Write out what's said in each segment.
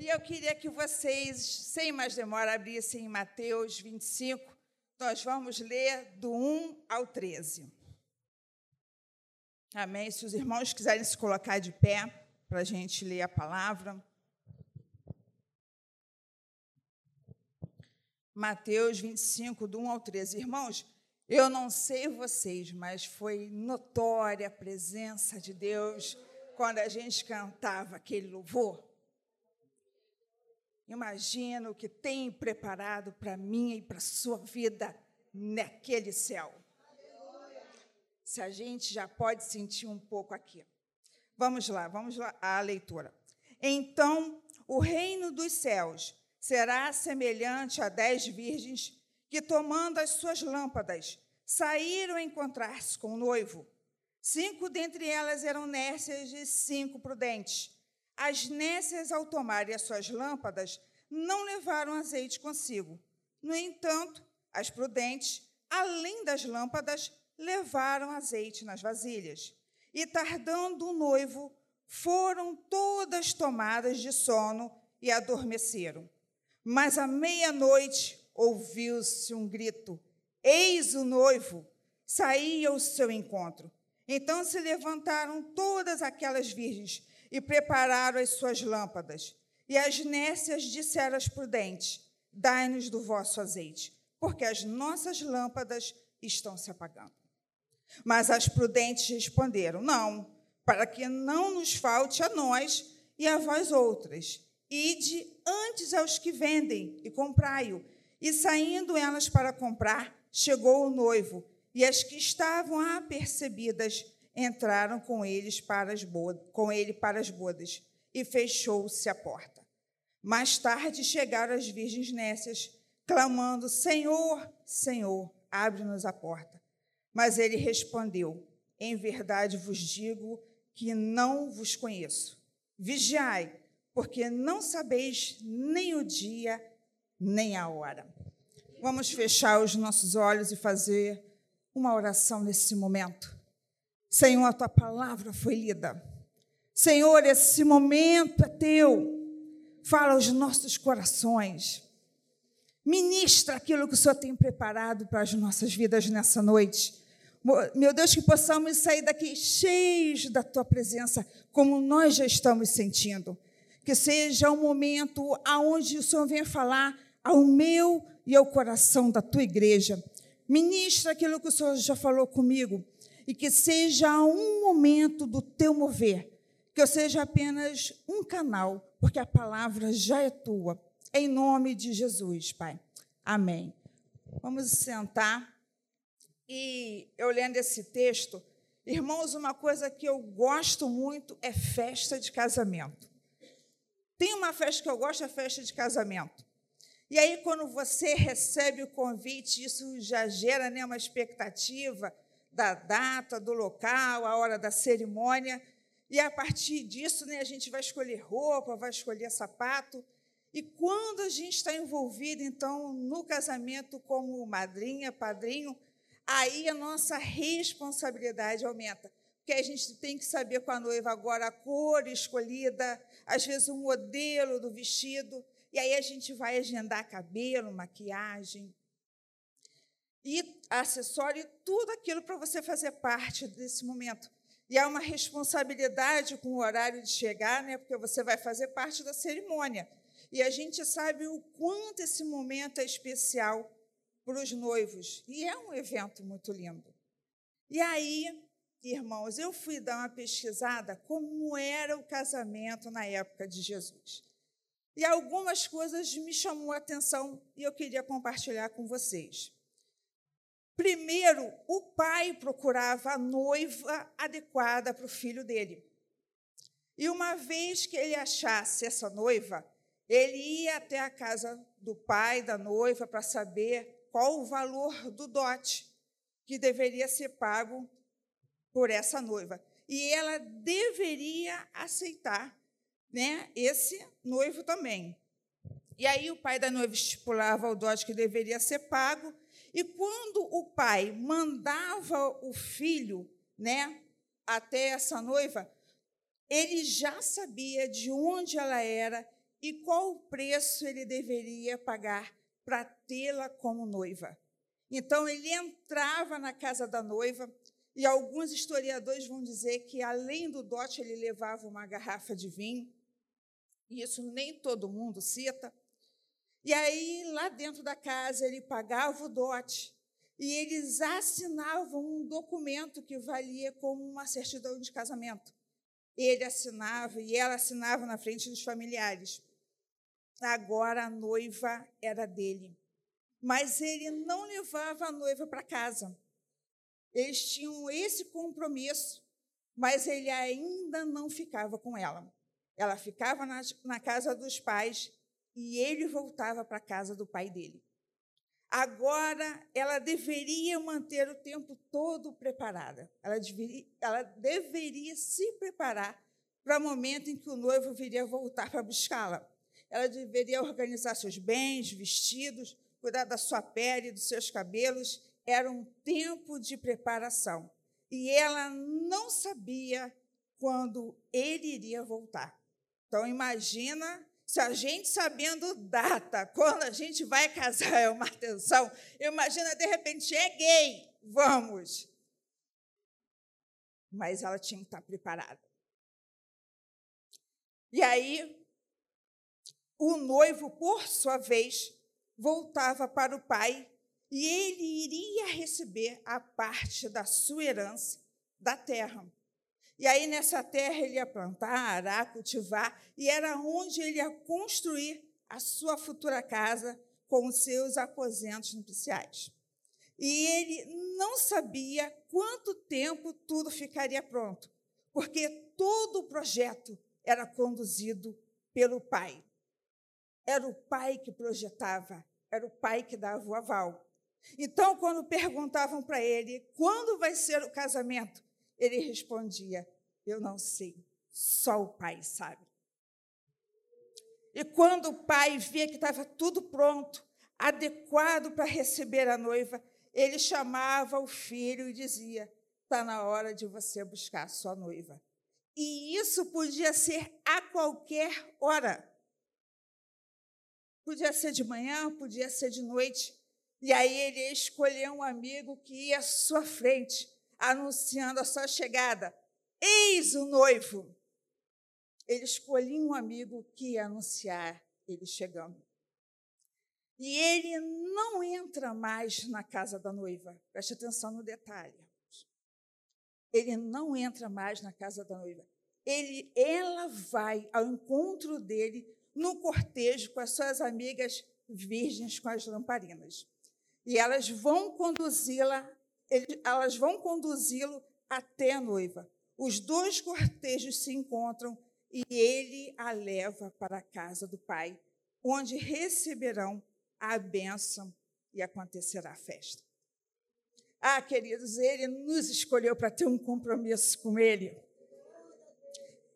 E eu queria que vocês, sem mais demora, abrissem em Mateus 25. Nós vamos ler do 1 ao 13. Amém? Se os irmãos quiserem se colocar de pé para a gente ler a palavra. Mateus 25, do 1 ao 13. Irmãos, eu não sei vocês, mas foi notória a presença de Deus quando a gente cantava aquele louvor. Imagina o que tem preparado para mim e para a sua vida naquele céu. Se a gente já pode sentir um pouco aqui. Vamos lá, vamos lá à leitura. Então, o reino dos céus será semelhante a dez virgens que, tomando as suas lâmpadas, saíram encontrar-se com o noivo. Cinco dentre elas eram nécias e cinco prudentes. As nécias, ao tomarem as suas lâmpadas, não levaram azeite consigo. No entanto, as prudentes, além das lâmpadas, levaram azeite nas vasilhas. E, tardando o noivo, foram todas tomadas de sono e adormeceram. Mas à meia-noite ouviu-se um grito: Eis o noivo! Saía ao seu encontro. Então se levantaram todas aquelas virgens e prepararam as suas lâmpadas. E as nécias disseram às prudentes: Dai-nos do vosso azeite, porque as nossas lâmpadas estão se apagando. Mas as prudentes responderam: Não, para que não nos falte a nós e a vós outras. Ide antes aos que vendem e comprai-o. E saindo elas para comprar, chegou o noivo, e as que estavam apercebidas entraram com eles para as bodas, com ele para as bodas, e fechou-se a porta. Mais tarde chegaram as virgens nécias, clamando: Senhor, Senhor, abre-nos a porta. Mas ele respondeu: Em verdade vos digo que não vos conheço. Vigiai, porque não sabeis nem o dia, nem a hora. Vamos fechar os nossos olhos e fazer uma oração nesse momento. Senhor, a tua palavra foi lida. Senhor, esse momento é teu. Fala aos nossos corações. Ministra aquilo que o Senhor tem preparado para as nossas vidas nessa noite. Meu Deus, que possamos sair daqui cheios da tua presença, como nós já estamos sentindo. Que seja um momento aonde o Senhor venha falar ao meu e ao coração da tua igreja. Ministra aquilo que o Senhor já falou comigo e que seja um momento do teu mover, que eu seja apenas um canal porque a palavra já é tua. Em nome de Jesus, Pai. Amém. Vamos sentar. E eu lendo esse texto, irmãos, uma coisa que eu gosto muito é festa de casamento. Tem uma festa que eu gosto, é festa de casamento. E aí, quando você recebe o convite, isso já gera né, uma expectativa da data, do local, a hora da cerimônia. E a partir disso, né, a gente vai escolher roupa, vai escolher sapato. E quando a gente está envolvido, então, no casamento como madrinha, padrinho, aí a nossa responsabilidade aumenta. Porque a gente tem que saber com a noiva agora a cor escolhida, às vezes o modelo do vestido. E aí a gente vai agendar cabelo, maquiagem e acessório, tudo aquilo para você fazer parte desse momento. E há uma responsabilidade com o horário de chegar, né? porque você vai fazer parte da cerimônia. E a gente sabe o quanto esse momento é especial para os noivos. E é um evento muito lindo. E aí, irmãos, eu fui dar uma pesquisada como era o casamento na época de Jesus. E algumas coisas me chamou a atenção e eu queria compartilhar com vocês. Primeiro, o pai procurava a noiva adequada para o filho dele. E uma vez que ele achasse essa noiva, ele ia até a casa do pai da noiva para saber qual o valor do dote que deveria ser pago por essa noiva. E ela deveria aceitar né, esse noivo também. E aí o pai da noiva estipulava o dote que deveria ser pago e quando o pai mandava o filho, né, até essa noiva, ele já sabia de onde ela era e qual o preço ele deveria pagar para tê-la como noiva. Então, ele entrava na casa da noiva, e alguns historiadores vão dizer que, além do dote, ele levava uma garrafa de vinho, e isso nem todo mundo cita. E aí, lá dentro da casa, ele pagava o dote, e eles assinavam um documento que valia como uma certidão de casamento. Ele assinava e ela assinava na frente dos familiares. Agora a noiva era dele. Mas ele não levava a noiva para casa. Eles tinham esse compromisso, mas ele ainda não ficava com ela. Ela ficava na, na casa dos pais e ele voltava para a casa do pai dele. Agora, ela deveria manter o tempo todo preparada. Ela deveria, ela deveria se preparar para o momento em que o noivo viria voltar para buscá-la. Ela deveria organizar seus bens, vestidos, cuidar da sua pele, dos seus cabelos. Era um tempo de preparação. E ela não sabia quando ele iria voltar. Então, imagina se a gente sabendo data, quando a gente vai casar é uma atenção, imagina de repente, cheguei, vamos. Mas ela tinha que estar preparada. E aí, o noivo, por sua vez, voltava para o pai e ele iria receber a parte da sua herança da terra. E aí, nessa terra, ele ia plantar, arar, cultivar, e era onde ele ia construir a sua futura casa com os seus aposentos nupciais. E ele não sabia quanto tempo tudo ficaria pronto, porque todo o projeto era conduzido pelo pai. Era o pai que projetava, era o pai que dava o aval. Então, quando perguntavam para ele quando vai ser o casamento, ele respondia: Eu não sei, só o pai sabe. E quando o pai via que estava tudo pronto, adequado para receber a noiva, ele chamava o filho e dizia: Está na hora de você buscar a sua noiva. E isso podia ser a qualquer hora. Podia ser de manhã, podia ser de noite. E aí ele escolheu um amigo que ia à sua frente anunciando a sua chegada. Eis o noivo. Ele escolhia um amigo que ia anunciar ele chegando. E ele não entra mais na casa da noiva. Preste atenção no detalhe. Ele não entra mais na casa da noiva. Ele, ela vai ao encontro dele no cortejo com as suas amigas virgens com as lamparinas. E elas vão conduzi-la elas vão conduzi-lo até a noiva. Os dois cortejos se encontram e ele a leva para a casa do pai, onde receberão a bênção e acontecerá a festa. Ah, queridos, ele nos escolheu para ter um compromisso com ele.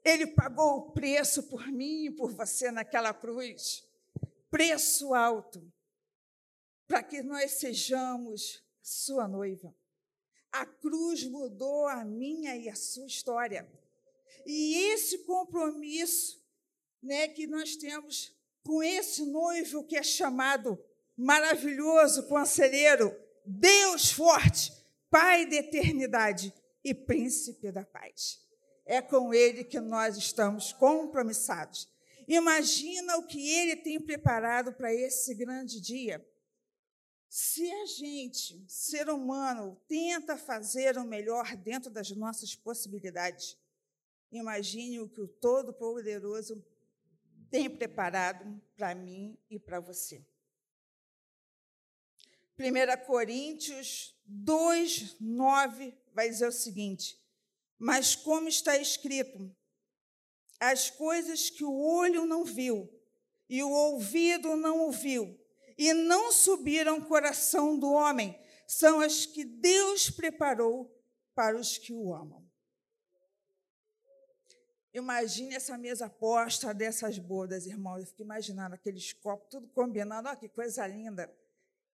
Ele pagou o preço por mim e por você naquela cruz preço alto para que nós sejamos sua noiva. A cruz mudou a minha e a sua história. E esse compromisso né, que nós temos com esse noivo que é chamado maravilhoso conselheiro, Deus forte, Pai da eternidade e príncipe da paz. É com ele que nós estamos compromissados. Imagina o que ele tem preparado para esse grande dia. Se a gente, ser humano, tenta fazer o melhor dentro das nossas possibilidades, imagine o que o Todo-Poderoso tem preparado para mim e para você. 1 Coríntios 2, 9 vai dizer o seguinte: Mas como está escrito, as coisas que o olho não viu e o ouvido não ouviu, e não subiram ao coração do homem, são as que Deus preparou para os que o amam. Imagine essa mesa posta dessas bodas, irmãos. Eu fico imaginando aqueles copos, tudo combinando. Olha que coisa linda.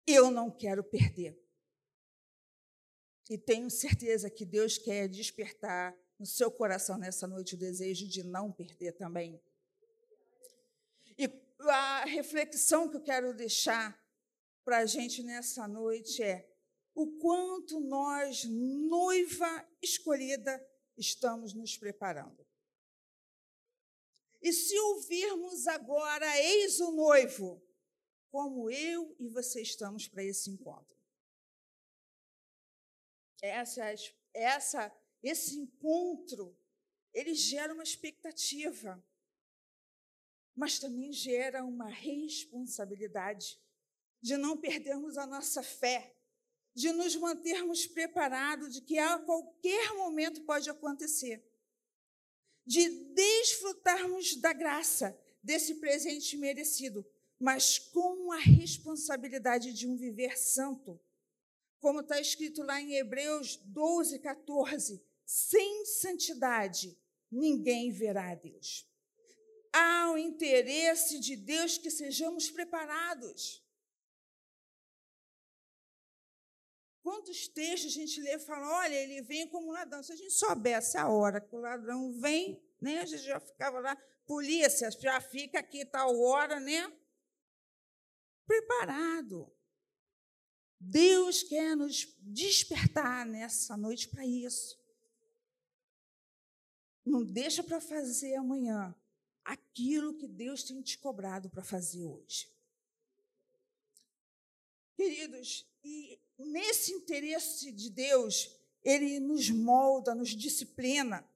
Eu não quero perder. E tenho certeza que Deus quer despertar no seu coração nessa noite o desejo de não perder também. E reflexão que eu quero deixar para a gente nessa noite é o quanto nós, noiva escolhida, estamos nos preparando. E se ouvirmos agora, eis o noivo, como eu e você estamos para esse encontro. Essa, essa, esse encontro, ele gera uma expectativa, mas também gera uma responsabilidade de não perdermos a nossa fé, de nos mantermos preparados de que a qualquer momento pode acontecer, de desfrutarmos da graça desse presente merecido, mas com a responsabilidade de um viver santo. Como está escrito lá em Hebreus 12, 14: sem santidade ninguém verá a Deus. Há o interesse de Deus que sejamos preparados. Quantos textos a gente lê e fala, olha, ele vem como um ladrão. Se a gente soubesse a hora que o ladrão vem, né, a gente já ficava lá, polícia, já fica aqui tal hora, né? Preparado. Deus quer nos despertar nessa noite para isso. Não deixa para fazer amanhã aquilo que Deus tem te cobrado para fazer hoje. Queridos, e nesse interesse de Deus, ele nos molda, nos disciplina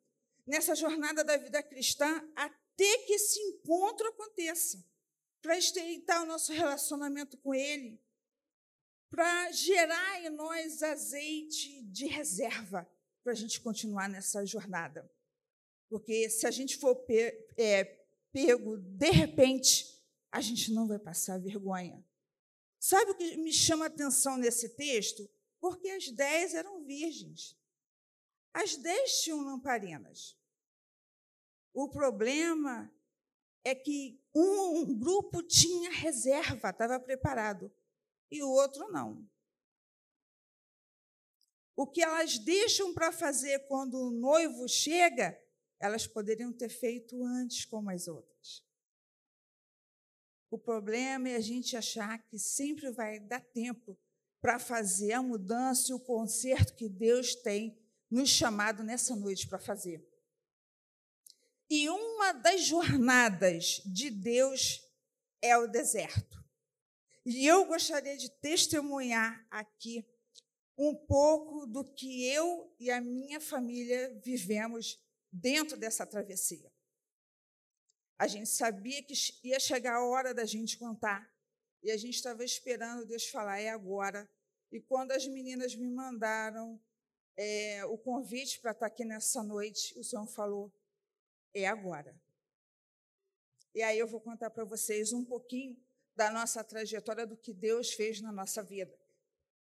nessa jornada da vida cristã até que esse encontro aconteça, para estreitar o nosso relacionamento com ele, para gerar em nós azeite de reserva para a gente continuar nessa jornada. Porque se a gente for é, pego de repente, a gente não vai passar vergonha. Sabe o que me chama a atenção nesse texto? Porque as dez eram virgens. As dez tinham lamparinas. O problema é que um, grupo tinha reserva, estava preparado, e o outro não. O que elas deixam para fazer quando o noivo chega, elas poderiam ter feito antes como as outras. O problema é a gente achar que sempre vai dar tempo para fazer a mudança e o conserto que Deus tem nos chamado nessa noite para fazer. E uma das jornadas de Deus é o deserto. E eu gostaria de testemunhar aqui um pouco do que eu e a minha família vivemos dentro dessa travessia. A gente sabia que ia chegar a hora da gente contar. E a gente estava esperando Deus falar, é agora. E quando as meninas me mandaram é, o convite para estar aqui nessa noite, o Senhor falou, é agora. E aí eu vou contar para vocês um pouquinho da nossa trajetória, do que Deus fez na nossa vida.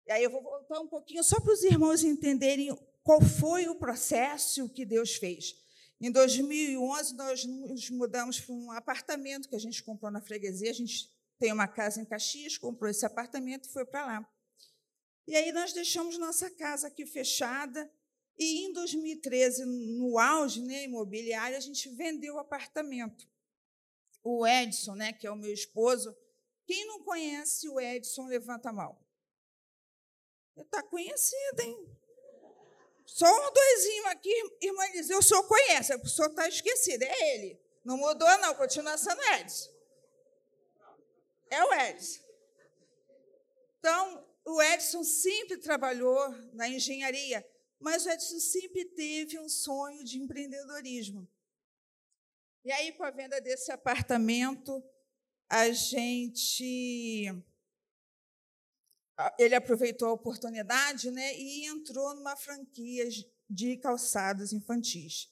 E aí eu vou voltar um pouquinho só para os irmãos entenderem qual foi o processo que Deus fez. Em 2011, nós nos mudamos para um apartamento que a gente comprou na freguesia. A gente tem uma casa em Caxias, comprou esse apartamento e foi para lá. E aí nós deixamos nossa casa aqui fechada. E em 2013, no auge né, imobiliário, a gente vendeu o apartamento. O Edson, né, que é o meu esposo, quem não conhece o Edson, levanta a mão. Está conhecido, hein? Só um doisinho aqui, irmã Eliseu, o senhor conhece, o senhor está esquecido, é ele. Não mudou, não, continua sendo Edson. É o Edson. Então, o Edson sempre trabalhou na engenharia, mas o Edson sempre teve um sonho de empreendedorismo. E aí, com a venda desse apartamento, a gente ele aproveitou a oportunidade né, e entrou numa franquia de calçados infantis.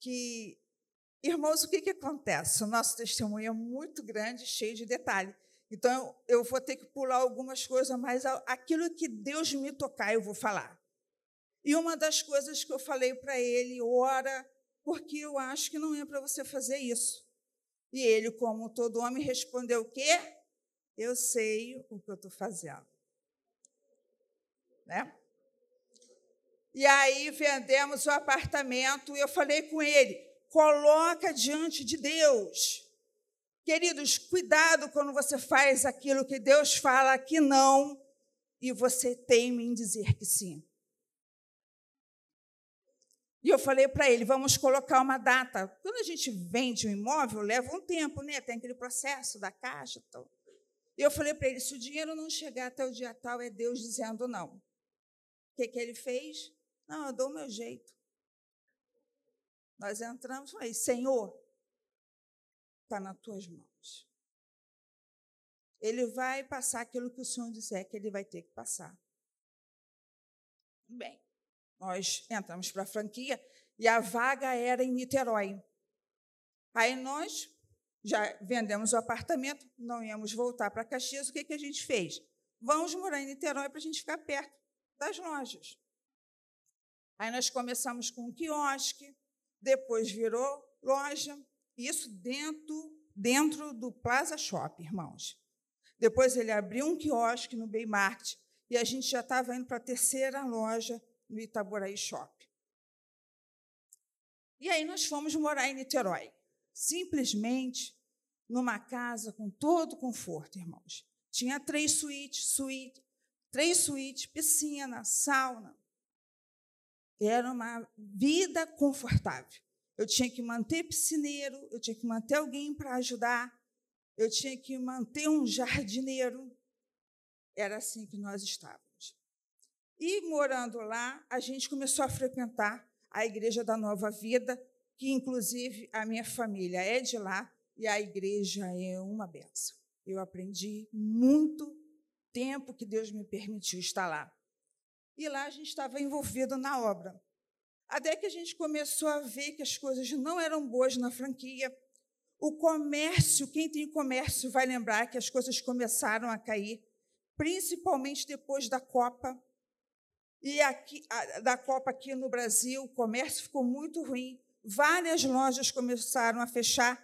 Que, irmãos, o que, que acontece? O nosso testemunho é muito grande, cheio de detalhe. Então, eu vou ter que pular algumas coisas, mas aquilo que Deus me tocar, eu vou falar. E uma das coisas que eu falei para ele, ora, porque eu acho que não é para você fazer isso. E ele, como todo homem, respondeu o quê? Eu sei o que eu estou fazendo. Né? E aí vendemos o apartamento e eu falei com ele: coloca diante de Deus. Queridos, cuidado quando você faz aquilo que Deus fala que não e você teme em dizer que sim. E eu falei para ele: vamos colocar uma data. Quando a gente vende um imóvel, leva um tempo, né? Tem aquele processo da caixa. Então. E eu falei para ele: se o dinheiro não chegar até o dia tal, é Deus dizendo não. O que, que ele fez? Não, eu dou o meu jeito. Nós entramos e falei: Senhor, está nas tuas mãos. Ele vai passar aquilo que o Senhor disser que ele vai ter que passar. Bem, nós entramos para a franquia e a vaga era em Niterói. Aí nós já vendemos o apartamento, não íamos voltar para Caxias, o que, que a gente fez? Vamos morar em Niterói para a gente ficar perto das lojas. Aí nós começamos com um quiosque, depois virou loja, isso dentro, dentro do Plaza Shopping, irmãos. Depois ele abriu um quiosque no Bay Market e a gente já estava indo para a terceira loja no Itaboraí Shopping. E aí nós fomos morar em Niterói, simplesmente numa casa com todo conforto, irmãos. Tinha três suítes, suíte, três suítes, piscina, sauna. Era uma vida confortável. Eu tinha que manter piscineiro, eu tinha que manter alguém para ajudar, eu tinha que manter um jardineiro. Era assim que nós estávamos. E morando lá, a gente começou a frequentar a Igreja da Nova Vida, que inclusive a minha família é de lá e a igreja é uma benção. Eu aprendi muito tempo que Deus me permitiu estar lá. E lá a gente estava envolvido na obra. Até que a gente começou a ver que as coisas não eram boas na franquia. O comércio, quem tem comércio vai lembrar que as coisas começaram a cair, principalmente depois da Copa e aqui, a, da Copa aqui no Brasil, o comércio ficou muito ruim. Várias lojas começaram a fechar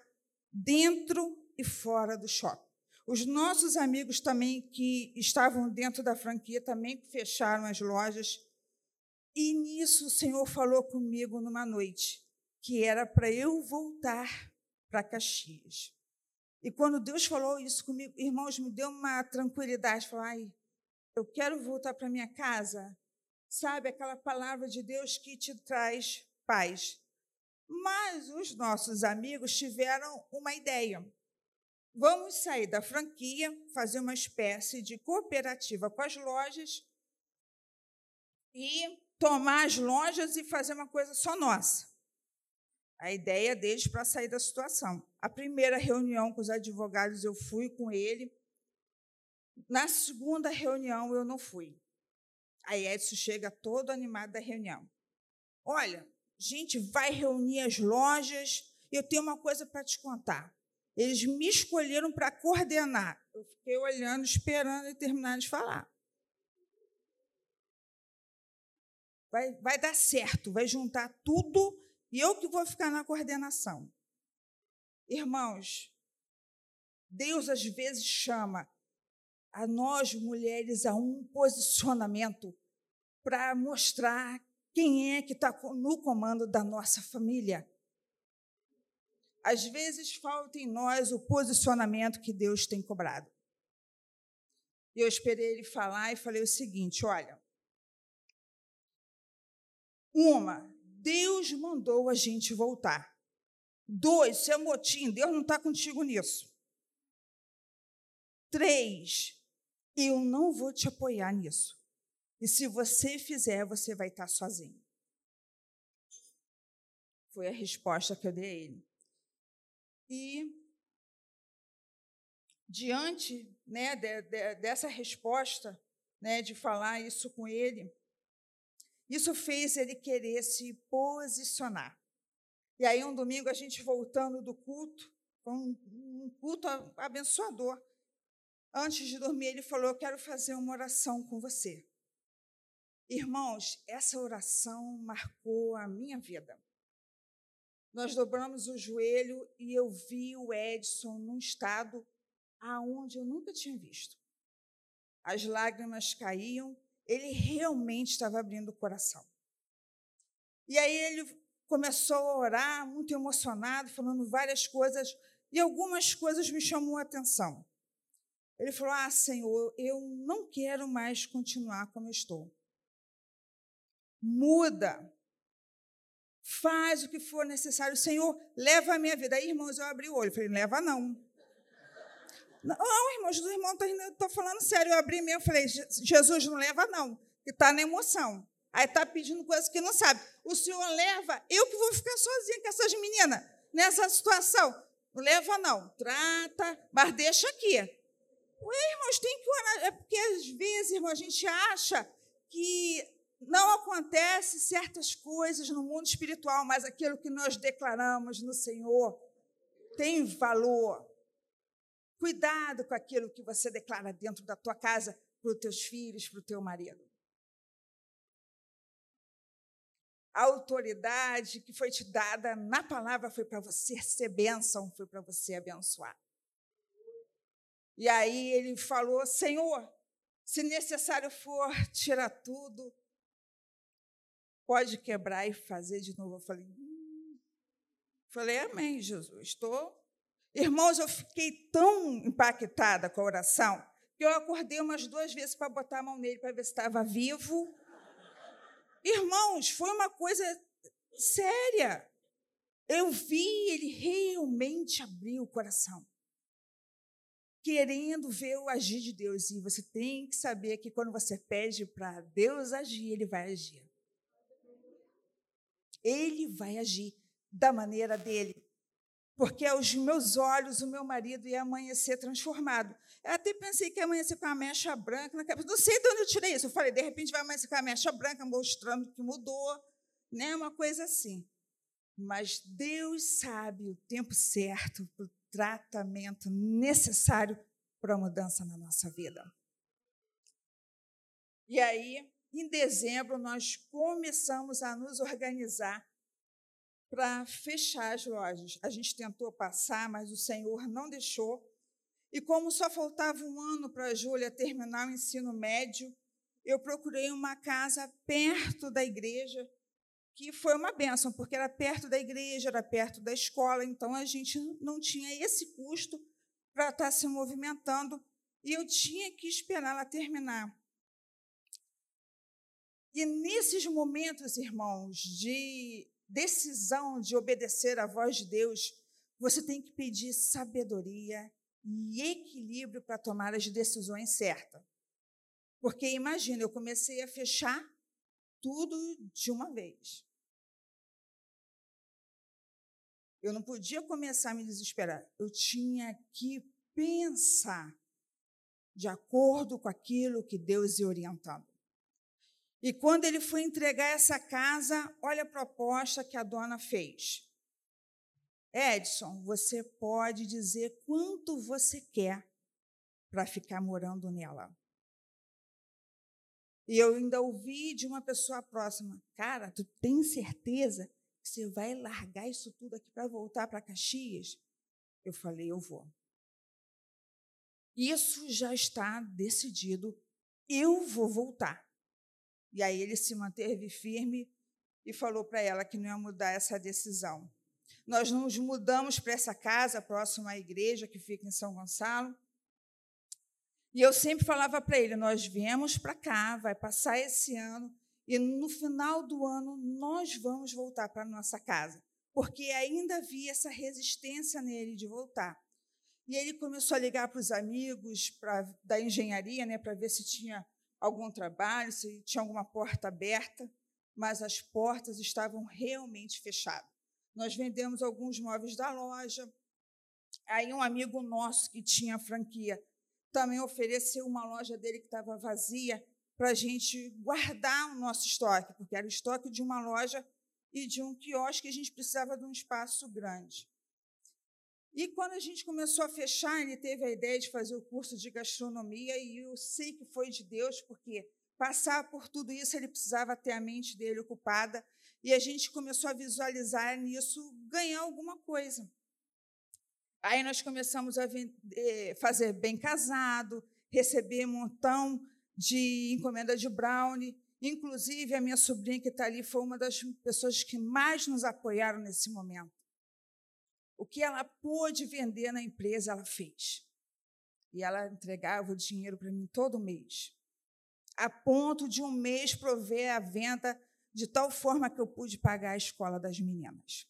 dentro e fora do shopping. Os nossos amigos também que estavam dentro da franquia também fecharam as lojas. E nisso o Senhor falou comigo numa noite, que era para eu voltar para Caxias. E quando Deus falou isso comigo, irmãos, me deu uma tranquilidade. Falar, ai, eu quero voltar para minha casa sabe, aquela palavra de Deus que te traz paz. Mas os nossos amigos tiveram uma ideia. Vamos sair da franquia, fazer uma espécie de cooperativa com as lojas e tomar as lojas e fazer uma coisa só nossa. A ideia deles para sair da situação. A primeira reunião com os advogados eu fui com ele. Na segunda reunião eu não fui. Aí Edson chega todo animado da reunião. Olha, gente, vai reunir as lojas. Eu tenho uma coisa para te contar. Eles me escolheram para coordenar. Eu fiquei olhando, esperando ele terminar de falar. Vai, vai dar certo, vai juntar tudo e eu que vou ficar na coordenação. Irmãos, Deus às vezes chama a nós mulheres a um posicionamento para mostrar quem é que está no comando da nossa família. Às vezes falta em nós o posicionamento que Deus tem cobrado. Eu esperei ele falar e falei o seguinte: olha, uma, Deus mandou a gente voltar. Dois, isso é motim, Deus não está contigo nisso. Três, eu não vou te apoiar nisso. E se você fizer, você vai estar sozinho. Foi a resposta que eu dei a ele. E, diante né, de, de, dessa resposta, né, de falar isso com ele, isso fez ele querer se posicionar. E aí, um domingo, a gente voltando do culto, foi um, um culto abençoador. Antes de dormir, ele falou: Eu quero fazer uma oração com você. Irmãos, essa oração marcou a minha vida. Nós dobramos o joelho e eu vi o Edson num estado aonde eu nunca tinha visto. As lágrimas caíam, ele realmente estava abrindo o coração. E aí ele começou a orar, muito emocionado, falando várias coisas E algumas coisas me chamou a atenção. Ele falou: Ah, Senhor, eu não quero mais continuar como estou. Muda. Faz o que for necessário. Senhor, leva a minha vida. Aí, irmãos, eu abri o olho. Falei: Leva não. Não, irmãos, os irmãos estão falando sério. Eu abri mesmo, falei, Jesus não leva, não, que está na emoção. Aí está pedindo coisas que não sabe. O Senhor leva, eu que vou ficar sozinha com essas meninas nessa situação. Não leva, não. Trata, mas deixa aqui. Ué, irmãos, tem que orar. É porque às vezes, irmão, a gente acha que não acontece certas coisas no mundo espiritual, mas aquilo que nós declaramos no Senhor tem valor. Cuidado com aquilo que você declara dentro da tua casa para os teus filhos, para o teu marido. A autoridade que foi te dada na palavra foi para você ser bênção, foi para você abençoar. E aí ele falou: Senhor, se necessário for tirar tudo, pode quebrar e fazer de novo. Eu falei, hum. falei, amém, Jesus. Estou Irmãos, eu fiquei tão impactada com a oração que eu acordei umas duas vezes para botar a mão nele para ver se estava vivo. Irmãos, foi uma coisa séria. Eu vi ele realmente abrir o coração, querendo ver o agir de Deus. E você tem que saber que quando você pede para Deus agir, ele vai agir. Ele vai agir da maneira dele porque aos meus olhos o meu marido ia amanhecer transformado. Eu até pensei que ia amanhecer com a mecha branca. Não sei de onde eu tirei isso. Eu falei, de repente vai amanhecer com a mecha branca, mostrando que mudou, né? uma coisa assim. Mas Deus sabe o tempo certo para o tratamento necessário para a mudança na nossa vida. E aí, em dezembro, nós começamos a nos organizar para fechar as lojas. A gente tentou passar, mas o Senhor não deixou. E como só faltava um ano para a Júlia terminar o ensino médio, eu procurei uma casa perto da igreja, que foi uma benção, porque era perto da igreja, era perto da escola, então a gente não tinha esse custo para estar tá se movimentando, e eu tinha que esperar ela terminar. E nesses momentos, irmãos, de decisão de obedecer à voz de Deus, você tem que pedir sabedoria e equilíbrio para tomar as decisões certas. Porque imagina, eu comecei a fechar tudo de uma vez. Eu não podia começar a me desesperar. Eu tinha que pensar de acordo com aquilo que Deus ia orientando. E quando ele foi entregar essa casa, olha a proposta que a dona fez. Edson, você pode dizer quanto você quer para ficar morando nela. E eu ainda ouvi de uma pessoa próxima: Cara, tu tem certeza que você vai largar isso tudo aqui para voltar para Caxias? Eu falei: Eu vou. Isso já está decidido. Eu vou voltar. E aí ele se manteve firme e falou para ela que não ia mudar essa decisão. Nós nos mudamos para essa casa próxima à igreja que fica em São Gonçalo. E eu sempre falava para ele: nós viemos para cá, vai passar esse ano, e no final do ano nós vamos voltar para nossa casa, porque ainda havia essa resistência nele de voltar. E ele começou a ligar para os amigos pra, da engenharia, né, para ver se tinha algum trabalho, se tinha alguma porta aberta, mas as portas estavam realmente fechadas. Nós vendemos alguns móveis da loja. Aí um amigo nosso que tinha franquia também ofereceu uma loja dele que estava vazia para a gente guardar o nosso estoque, porque era o estoque de uma loja e de um quiosque, a gente precisava de um espaço grande. E quando a gente começou a fechar, ele teve a ideia de fazer o curso de gastronomia, e eu sei que foi de Deus, porque passar por tudo isso ele precisava ter a mente dele ocupada, e a gente começou a visualizar nisso ganhar alguma coisa. Aí nós começamos a vender, fazer bem casado, receber um montão de encomenda de brownie. Inclusive, a minha sobrinha que está ali foi uma das pessoas que mais nos apoiaram nesse momento. O que ela pôde vender na empresa, ela fez. E ela entregava o dinheiro para mim todo mês, a ponto de um mês prover a venda de tal forma que eu pude pagar a escola das meninas.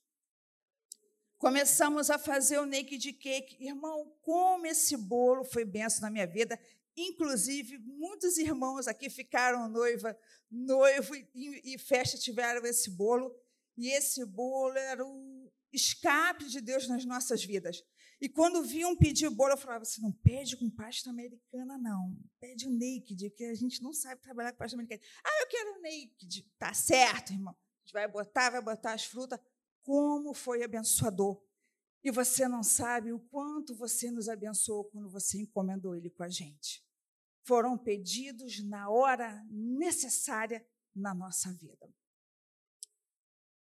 Começamos a fazer o naked cake. Irmão, como esse bolo foi benção na minha vida. Inclusive, muitos irmãos aqui ficaram noiva, noivo e, e festa tiveram esse bolo. E esse bolo era o escape de Deus nas nossas vidas. E quando viam pedir bolo, eu falava assim: não pede com pasta americana, não. Pede naked, porque a gente não sabe trabalhar com pasta americana. Ah, eu quero naked. Tá certo, irmão. A gente vai botar, vai botar as frutas. Como foi abençoador. E você não sabe o quanto você nos abençoou quando você encomendou ele com a gente. Foram pedidos na hora necessária na nossa vida.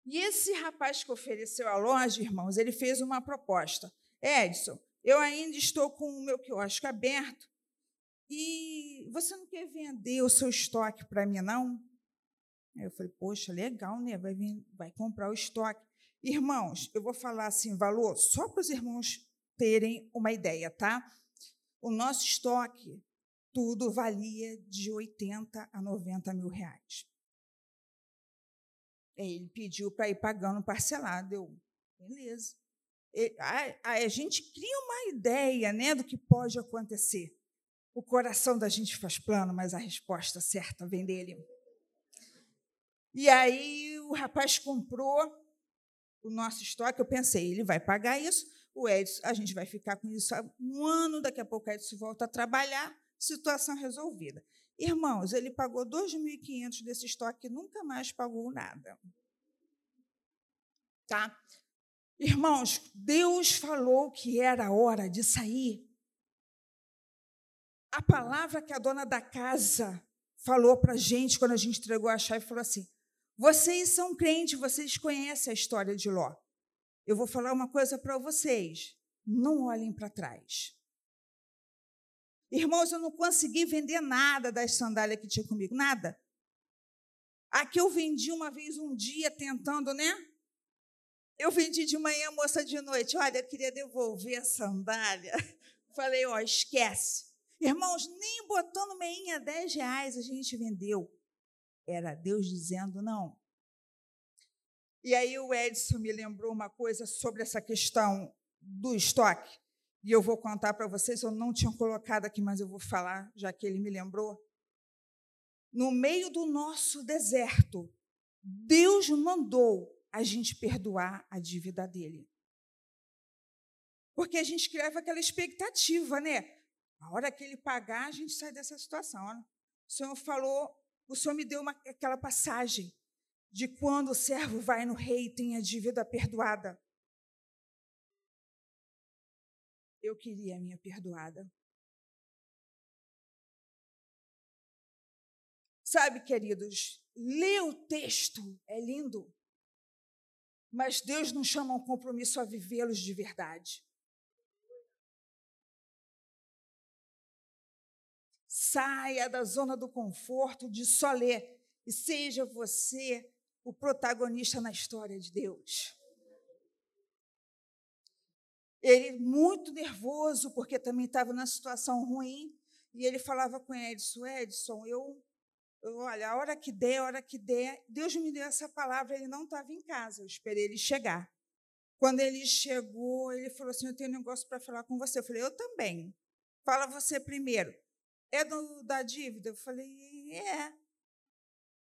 E esse rapaz que ofereceu a loja, irmãos, ele fez uma proposta. Edson, eu ainda estou com o meu quiosque aberto e você não quer vender o seu estoque para mim, não? Aí eu falei, poxa, legal, né? Vai, vir, vai comprar o estoque. Irmãos, eu vou falar assim, valor, só para os irmãos terem uma ideia, tá? O nosso estoque, tudo valia de 80 a 90 mil reais. Ele pediu para ir pagando parcelado. Eu, beleza. A, a gente cria uma ideia né, do que pode acontecer. O coração da gente faz plano, mas a resposta certa vem dele. E aí o rapaz comprou o nosso estoque. Eu pensei, ele vai pagar isso, o Edson, a gente vai ficar com isso um ano, daqui a pouco o Edson volta a trabalhar, situação resolvida. Irmãos, ele pagou 2.500 desse estoque e nunca mais pagou nada. Tá? Irmãos, Deus falou que era hora de sair. A palavra que a dona da casa falou para a gente quando a gente entregou a chave falou assim: vocês são crentes, vocês conhecem a história de Ló. Eu vou falar uma coisa para vocês: não olhem para trás. Irmãos, eu não consegui vender nada das sandálias que tinha comigo, nada. Aqui eu vendi uma vez um dia tentando, né? Eu vendi de manhã, moça de noite. Olha, eu queria devolver a sandália. Falei, ó, esquece. Irmãos, nem botando meinha 10 reais a gente vendeu. Era Deus dizendo não. E aí o Edson me lembrou uma coisa sobre essa questão do estoque. E eu vou contar para vocês, eu não tinha colocado aqui, mas eu vou falar, já que ele me lembrou. No meio do nosso deserto, Deus mandou a gente perdoar a dívida dele. Porque a gente criava aquela expectativa, né? A hora que ele pagar, a gente sai dessa situação. O Senhor falou, o Senhor me deu uma, aquela passagem de quando o servo vai no rei e tem a dívida perdoada. Eu queria a minha perdoada. Sabe, queridos, ler o texto é lindo, mas Deus nos chama um compromisso a vivê-los de verdade. Saia da zona do conforto de só ler e seja você o protagonista na história de Deus. Ele muito nervoso, porque também estava numa situação ruim, e ele falava com Edson, Edson, eu, eu, olha, a hora que der, a hora que der, Deus me deu essa palavra, ele não estava em casa, eu esperei ele chegar. Quando ele chegou, ele falou assim, eu tenho um negócio para falar com você. Eu falei, eu também. Fala você primeiro. É do, da dívida? Eu falei, é.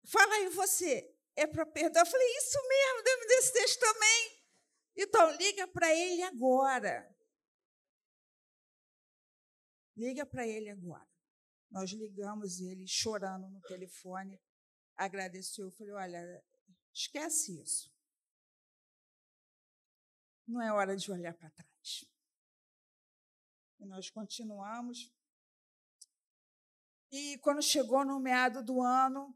Fala aí você. É para perdoar? Eu falei, isso mesmo, Deus me deu esse texto também. Então, liga para ele agora. Liga para ele agora. Nós ligamos ele chorando no telefone, agradeceu. Eu falei: olha, esquece isso. Não é hora de olhar para trás. E nós continuamos. E quando chegou no meado do ano,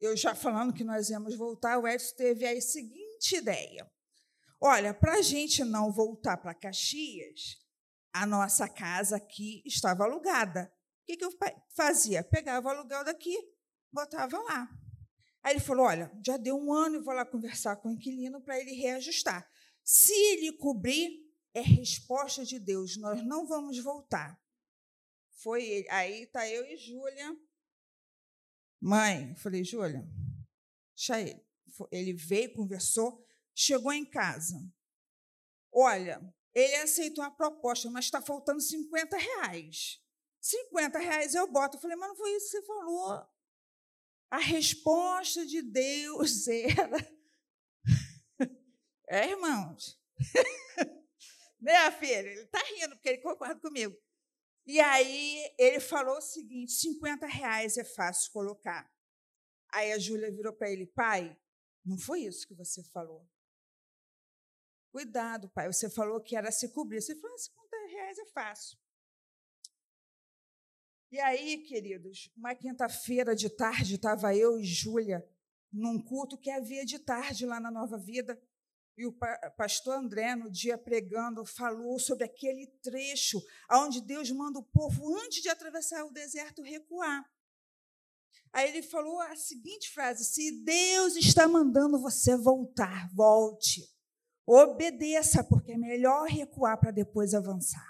eu já falando que nós íamos voltar, o Edson teve a seguinte ideia. Olha, para a gente não voltar para Caxias, a nossa casa aqui estava alugada. O que, que eu fazia? Pegava o aluguel daqui, botava lá. Aí ele falou: Olha, já deu um ano, eu vou lá conversar com o inquilino para ele reajustar. Se ele cobrir, é resposta de Deus, nós não vamos voltar. Foi ele. Aí está eu e Júlia. Mãe, falei, Júlia, deixa ele. Ele veio, conversou, chegou em casa. Olha, ele aceitou a proposta, mas está faltando 50 reais. 50 reais eu boto. Eu falei, mas não foi isso que você falou. A resposta de Deus era. É, irmãos? né, filha? Ele está rindo, porque ele concorda comigo. E aí ele falou o seguinte: 50 reais é fácil colocar. Aí a Júlia virou para ele, pai, não foi isso que você falou. Cuidado, pai. Você falou que era se cobrir. Você falou, 50 reais é fácil. E aí, queridos, uma quinta-feira de tarde, estava eu e Júlia num culto que havia de tarde lá na Nova Vida. E o pastor André, no dia pregando, falou sobre aquele trecho onde Deus manda o povo, antes de atravessar o deserto, recuar. Aí ele falou a seguinte frase: Se Deus está mandando você voltar, volte. Obedeça, porque é melhor recuar para depois avançar.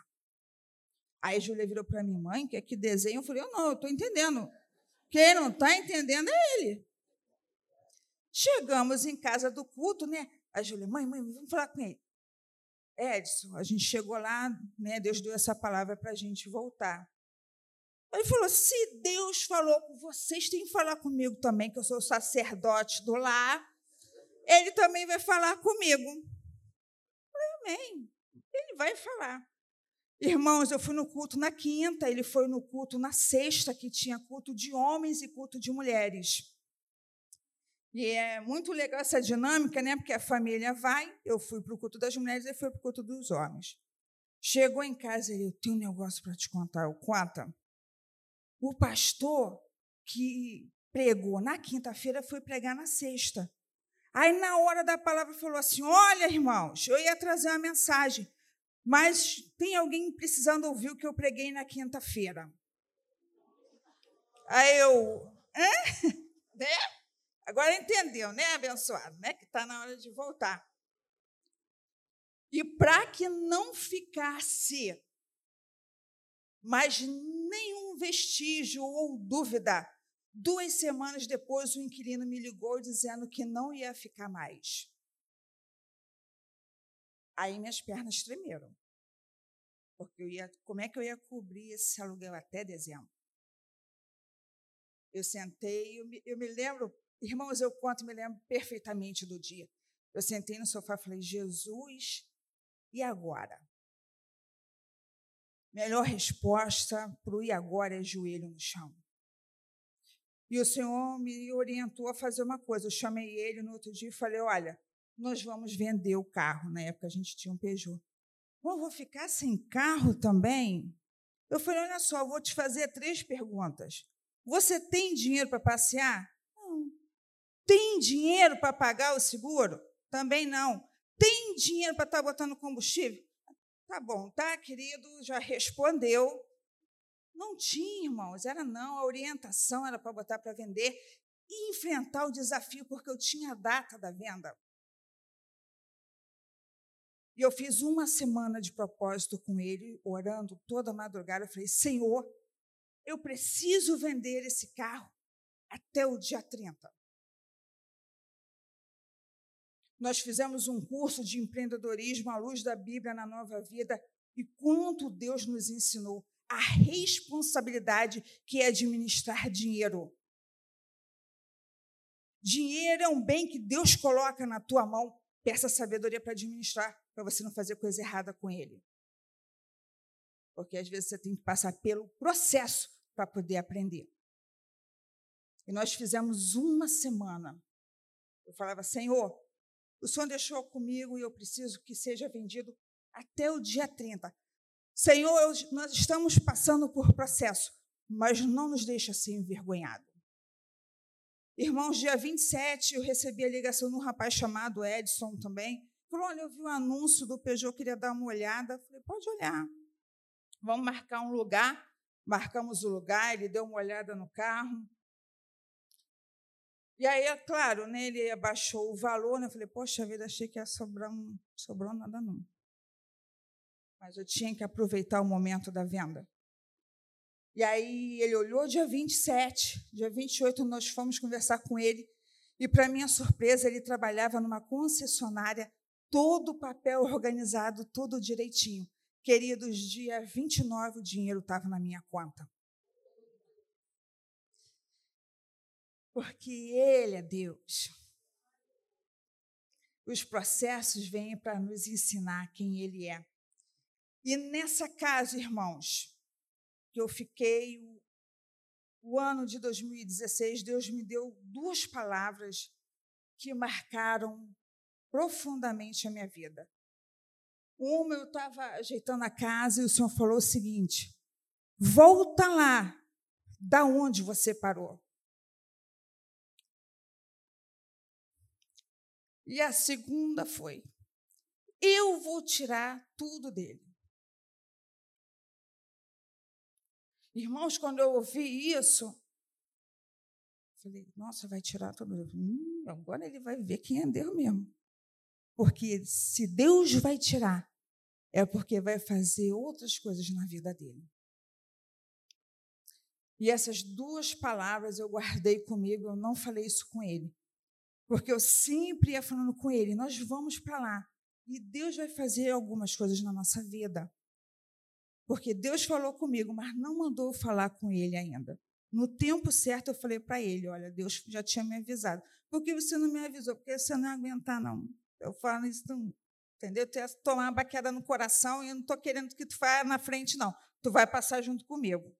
Aí Júlia virou para mim, mãe, que é que desenho? Eu falei, eu não, eu estou entendendo. Quem não está entendendo é ele. Chegamos em casa do culto, né? A Júlia, mãe, mãe, vamos falar com ele. Edson, a gente chegou lá, né? Deus deu essa palavra para a gente voltar. Ele falou: se Deus falou com vocês, tem que falar comigo também, que eu sou sacerdote do lar. Ele também vai falar comigo. Amém. Ele vai falar. Irmãos, eu fui no culto na quinta, ele foi no culto na sexta, que tinha culto de homens e culto de mulheres. E é muito legal essa dinâmica, né? Porque a família vai, eu fui para o culto das mulheres e foi para o culto dos homens. Chegou em casa, ele, eu tenho um negócio para te contar. Eu conta. O pastor que pregou na quinta-feira foi pregar na sexta. Aí, na hora da palavra, falou assim: Olha, irmãos, eu ia trazer uma mensagem, mas tem alguém precisando ouvir o que eu preguei na quinta-feira. Aí eu, hã? Né? Agora entendeu, né, abençoado, né? Que está na hora de voltar. E para que não ficasse mais nenhum vestígio ou dúvida, duas semanas depois o inquilino me ligou dizendo que não ia ficar mais. Aí minhas pernas tremeram. Porque eu ia, como é que eu ia cobrir esse aluguel até dezembro? Eu sentei, eu me, eu me lembro Irmãos, eu conto, me lembro perfeitamente do dia. Eu sentei no sofá e falei, Jesus, e agora? Melhor resposta para o e agora é joelho no chão. E o Senhor me orientou a fazer uma coisa. Eu chamei ele no outro dia e falei: Olha, nós vamos vender o carro. Na época a gente tinha um Peugeot. Bom, vou ficar sem carro também? Eu falei: Olha só, vou te fazer três perguntas. Você tem dinheiro para passear? Tem dinheiro para pagar o seguro? Também não. Tem dinheiro para estar tá botando combustível? Tá bom, tá, querido? Já respondeu. Não tinha, irmãos, era não. A orientação era para botar para vender e enfrentar o desafio, porque eu tinha a data da venda. E eu fiz uma semana de propósito com ele, orando toda madrugada. Eu falei: Senhor, eu preciso vender esse carro até o dia 30. Nós fizemos um curso de empreendedorismo à luz da Bíblia na Nova Vida e quanto Deus nos ensinou a responsabilidade que é administrar dinheiro. Dinheiro é um bem que Deus coloca na tua mão. Peça sabedoria para administrar, para você não fazer coisa errada com ele. Porque às vezes você tem que passar pelo processo para poder aprender. E nós fizemos uma semana. Eu falava, Senhor, o Senhor deixou comigo e eu preciso que seja vendido até o dia 30. Senhor, nós estamos passando por processo, mas não nos deixa ser envergonhado. Irmãos, dia 27 eu recebi a ligação de um rapaz chamado Edson também. Falou: Olha, eu vi um anúncio do Peugeot, queria dar uma olhada. Falei: Pode olhar. Vamos marcar um lugar. Marcamos o lugar, ele deu uma olhada no carro. E aí, é claro, né, ele abaixou o valor, né? Eu falei, poxa vida, achei que ia sobrar, não sobrou nada não. Mas eu tinha que aproveitar o momento da venda. E aí ele olhou dia 27, dia 28 nós fomos conversar com ele, e para minha surpresa ele trabalhava numa concessionária, todo o papel organizado, tudo direitinho. Queridos, dia 29 o dinheiro estava na minha conta. Porque ele é Deus. Os processos vêm para nos ensinar quem ele é. E nessa casa, irmãos, que eu fiquei o, o ano de 2016, Deus me deu duas palavras que marcaram profundamente a minha vida. Uma, eu estava ajeitando a casa e o Senhor falou o seguinte: volta lá, da onde você parou. E a segunda foi: eu vou tirar tudo dele. Irmãos, quando eu ouvi isso, falei, nossa, vai tirar tudo. Hum, agora ele vai ver quem é Deus mesmo. Porque se Deus vai tirar, é porque vai fazer outras coisas na vida dele. E essas duas palavras eu guardei comigo, eu não falei isso com ele. Porque eu sempre ia falando com ele, nós vamos para lá. E Deus vai fazer algumas coisas na nossa vida. Porque Deus falou comigo, mas não mandou falar com ele ainda. No tempo certo, eu falei para ele: Olha, Deus já tinha me avisado. Por que você não me avisou? Porque você não ia aguentar, não. Eu falo isso, não, entendeu? Tu ia tomar uma baqueta no coração e eu não estou querendo que tu vá na frente, não. Tu vai passar junto comigo.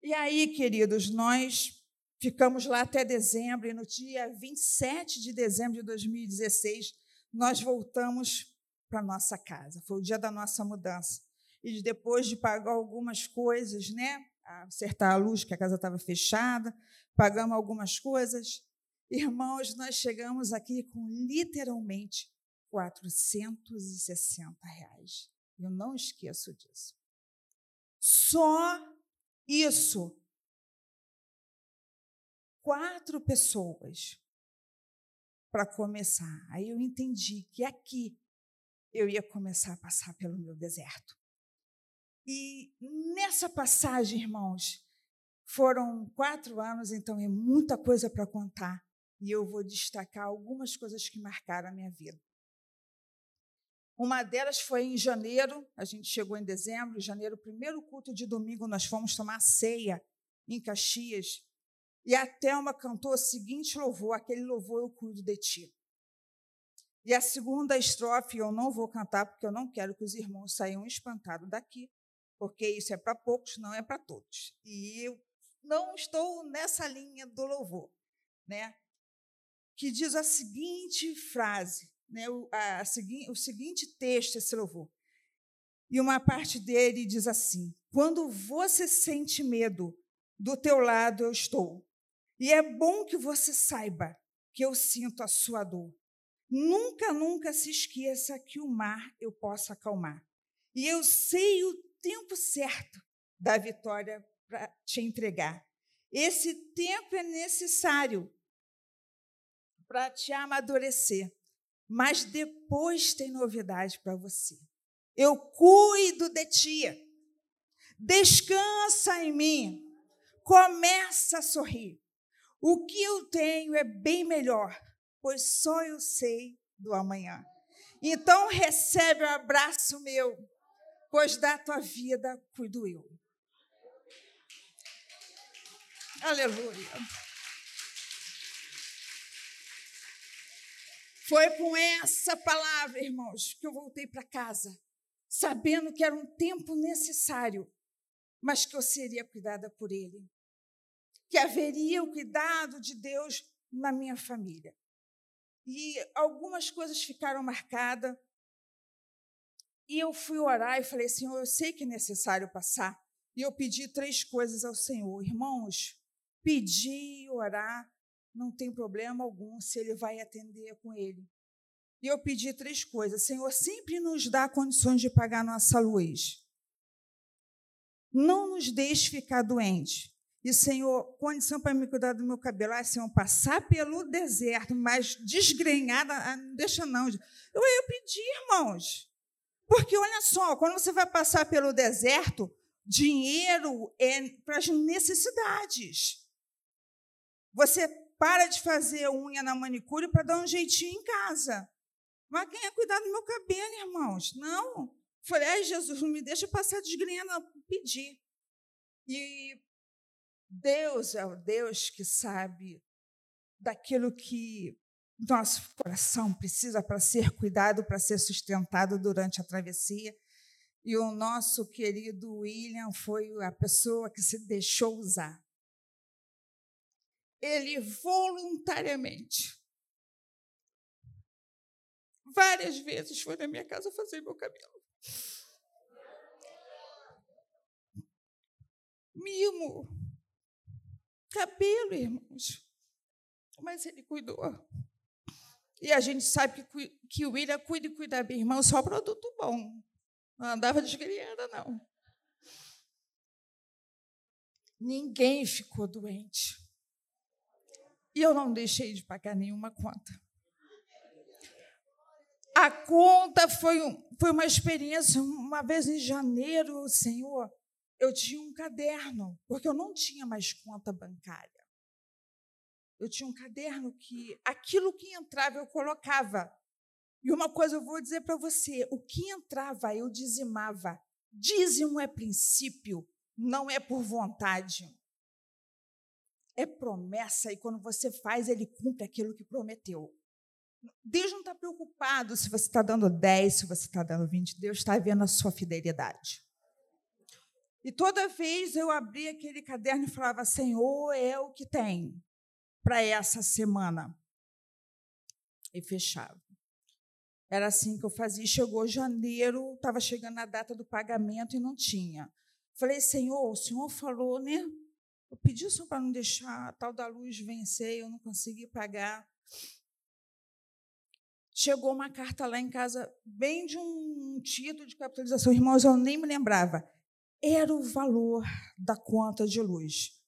E aí, queridos, nós ficamos lá até dezembro, e no dia 27 de dezembro de 2016, nós voltamos para nossa casa. Foi o dia da nossa mudança e depois de pagar algumas coisas, né? Acertar a luz, que a casa estava fechada, pagamos algumas coisas. Irmãos, nós chegamos aqui com literalmente 460 reais. Eu não esqueço disso. Só isso. Quatro pessoas para começar. Aí eu entendi que aqui eu ia começar a passar pelo meu deserto. E nessa passagem, irmãos, foram quatro anos, então é muita coisa para contar. E eu vou destacar algumas coisas que marcaram a minha vida. Uma delas foi em janeiro, a gente chegou em dezembro, em janeiro, primeiro culto de domingo, nós fomos tomar ceia em Caxias. E a Thelma cantou o seguinte louvor: aquele louvor eu cuido de ti. E a segunda estrofe eu não vou cantar, porque eu não quero que os irmãos saiam espantados daqui porque isso é para poucos, não é para todos. E eu não estou nessa linha do louvor, né? Que diz a seguinte frase, né? O, a, a, o seguinte texto, esse louvor. E uma parte dele diz assim: Quando você sente medo, do teu lado eu estou. E é bom que você saiba que eu sinto a sua dor. Nunca, nunca se esqueça que o mar eu posso acalmar. E eu sei o tempo certo da vitória para te entregar. Esse tempo é necessário para te amadurecer, mas depois tem novidade para você. Eu cuido de ti. Descansa em mim. Começa a sorrir. O que eu tenho é bem melhor, pois só eu sei do amanhã. Então recebe o abraço meu pois da tua vida cuido eu. Aleluia. Foi com essa palavra, irmãos, que eu voltei para casa, sabendo que era um tempo necessário, mas que eu seria cuidada por Ele, que haveria o cuidado de Deus na minha família. E algumas coisas ficaram marcadas, e eu fui orar e falei, Senhor, eu sei que é necessário passar. E eu pedi três coisas ao Senhor. Irmãos, pedir e orar não tem problema algum se Ele vai atender com Ele. E eu pedi três coisas. Senhor, sempre nos dá condições de pagar nossa luz. Não nos deixe ficar doente. E, Senhor, condição para me cuidar do meu cabelo. Ah, Senhor, passar pelo deserto, mas desgrenhada, ah, não deixa não. Eu, eu pedi, irmãos. Porque olha só, quando você vai passar pelo deserto, dinheiro é para as necessidades. Você para de fazer unha na manicure para dar um jeitinho em casa. Mas quem é cuidar do meu cabelo, irmãos? Não. Falei, ai, Jesus, não me deixa passar desgrenha, não. Pedi. E Deus é o Deus que sabe daquilo que nosso coração precisa para ser cuidado, para ser sustentado durante a travessia. E o nosso querido William foi a pessoa que se deixou usar. Ele voluntariamente, várias vezes foi na minha casa fazer meu cabelo. Mimo, cabelo, irmãos. Mas ele cuidou. E a gente sabe que, que o William cuida e cuida bem, irmão, só produto bom. Não andava desgriada, não. Ninguém ficou doente. E eu não deixei de pagar nenhuma conta. A conta foi, foi uma experiência. Uma vez em janeiro, Senhor, eu tinha um caderno, porque eu não tinha mais conta bancária eu tinha um caderno que aquilo que entrava eu colocava. E uma coisa eu vou dizer para você: o que entrava eu dizimava. Dízimo é princípio, não é por vontade. É promessa, e quando você faz, ele cumpre aquilo que prometeu. Deus não está preocupado se você está dando 10, se você está dando 20. Deus está vendo a sua fidelidade. E toda vez eu abria aquele caderno e falava: Senhor, é o que tem para essa semana. E fechava. Era assim que eu fazia. Chegou janeiro, estava chegando a data do pagamento e não tinha. Falei, Senhor, o Senhor falou, né? Eu pedi só para não deixar a tal da luz vencer, eu não consegui pagar. Chegou uma carta lá em casa, bem de um título de capitalização. Irmãos, eu nem me lembrava. Era o valor da conta de luz.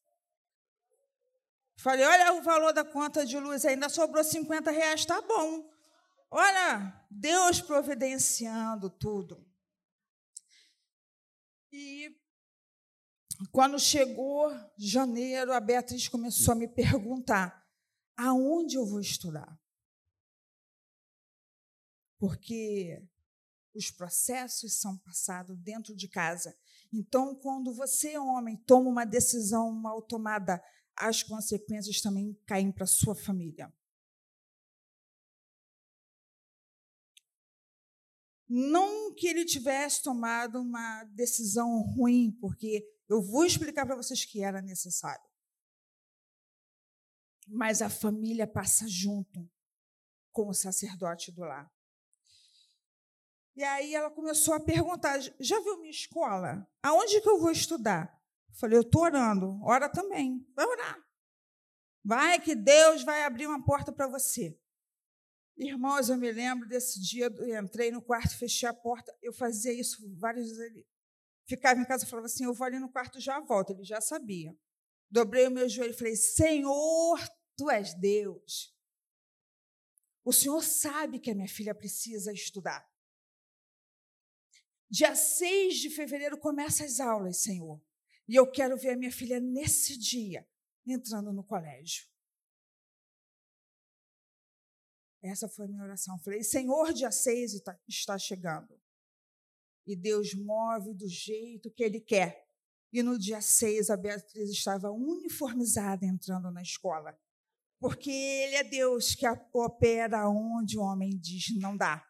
Falei, olha o valor da conta de luz, ainda sobrou 50 reais, está bom. Olha, Deus providenciando tudo. E quando chegou janeiro, a Beatriz começou a me perguntar: aonde eu vou estudar? Porque os processos são passados dentro de casa. Então, quando você, homem, toma uma decisão mal tomada as consequências também caem para sua família. Não que ele tivesse tomado uma decisão ruim, porque eu vou explicar para vocês que era necessário. Mas a família passa junto com o sacerdote do lar. E aí ela começou a perguntar: já viu minha escola? Aonde que eu vou estudar? Falei, eu estou orando. Ora também. Vai orar. Vai que Deus vai abrir uma porta para você. Irmãos, eu me lembro desse dia, eu entrei no quarto, fechei a porta, eu fazia isso várias vezes. Ficava em casa e falava assim: Eu vou ali no quarto já volto. Ele já sabia. Dobrei o meu joelho e falei: Senhor, tu és Deus. O Senhor sabe que a minha filha precisa estudar. Dia 6 de fevereiro começa as aulas, Senhor. E eu quero ver a minha filha nesse dia entrando no colégio. Essa foi a minha oração. Falei, Senhor, dia 6 está chegando. E Deus move do jeito que Ele quer. E no dia 6, a Beatriz estava uniformizada entrando na escola. Porque Ele é Deus que opera onde o homem diz não dá.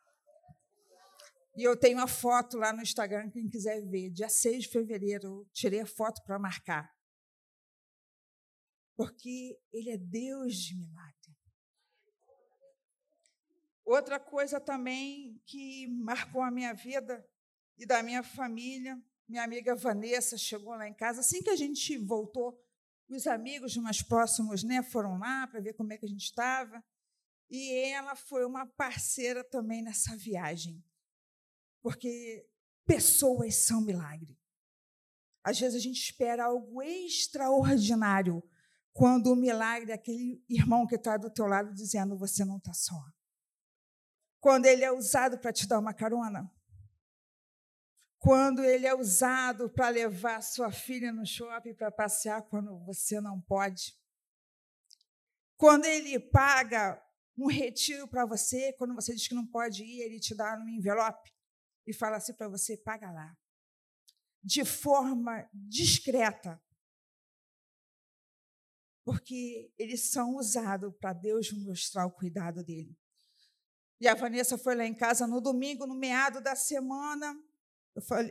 E eu tenho uma foto lá no Instagram, quem quiser ver. Dia 6 de fevereiro, eu tirei a foto para marcar. Porque Ele é Deus de milagre. Outra coisa também que marcou a minha vida e da minha família, minha amiga Vanessa chegou lá em casa. Assim que a gente voltou, os amigos mais próximos né, foram lá para ver como é que a gente estava. E ela foi uma parceira também nessa viagem porque pessoas são milagre. Às vezes a gente espera algo extraordinário, quando o milagre é aquele irmão que está do teu lado dizendo você não está só. Quando ele é usado para te dar uma carona. quando ele é usado para levar sua filha no shopping para passear quando você não pode. Quando ele paga um retiro para você, quando você diz que não pode ir, ele te dá um envelope e fala assim para você: paga lá. De forma discreta. Porque eles são usados para Deus mostrar o cuidado dele. E a Vanessa foi lá em casa no domingo, no meado da semana.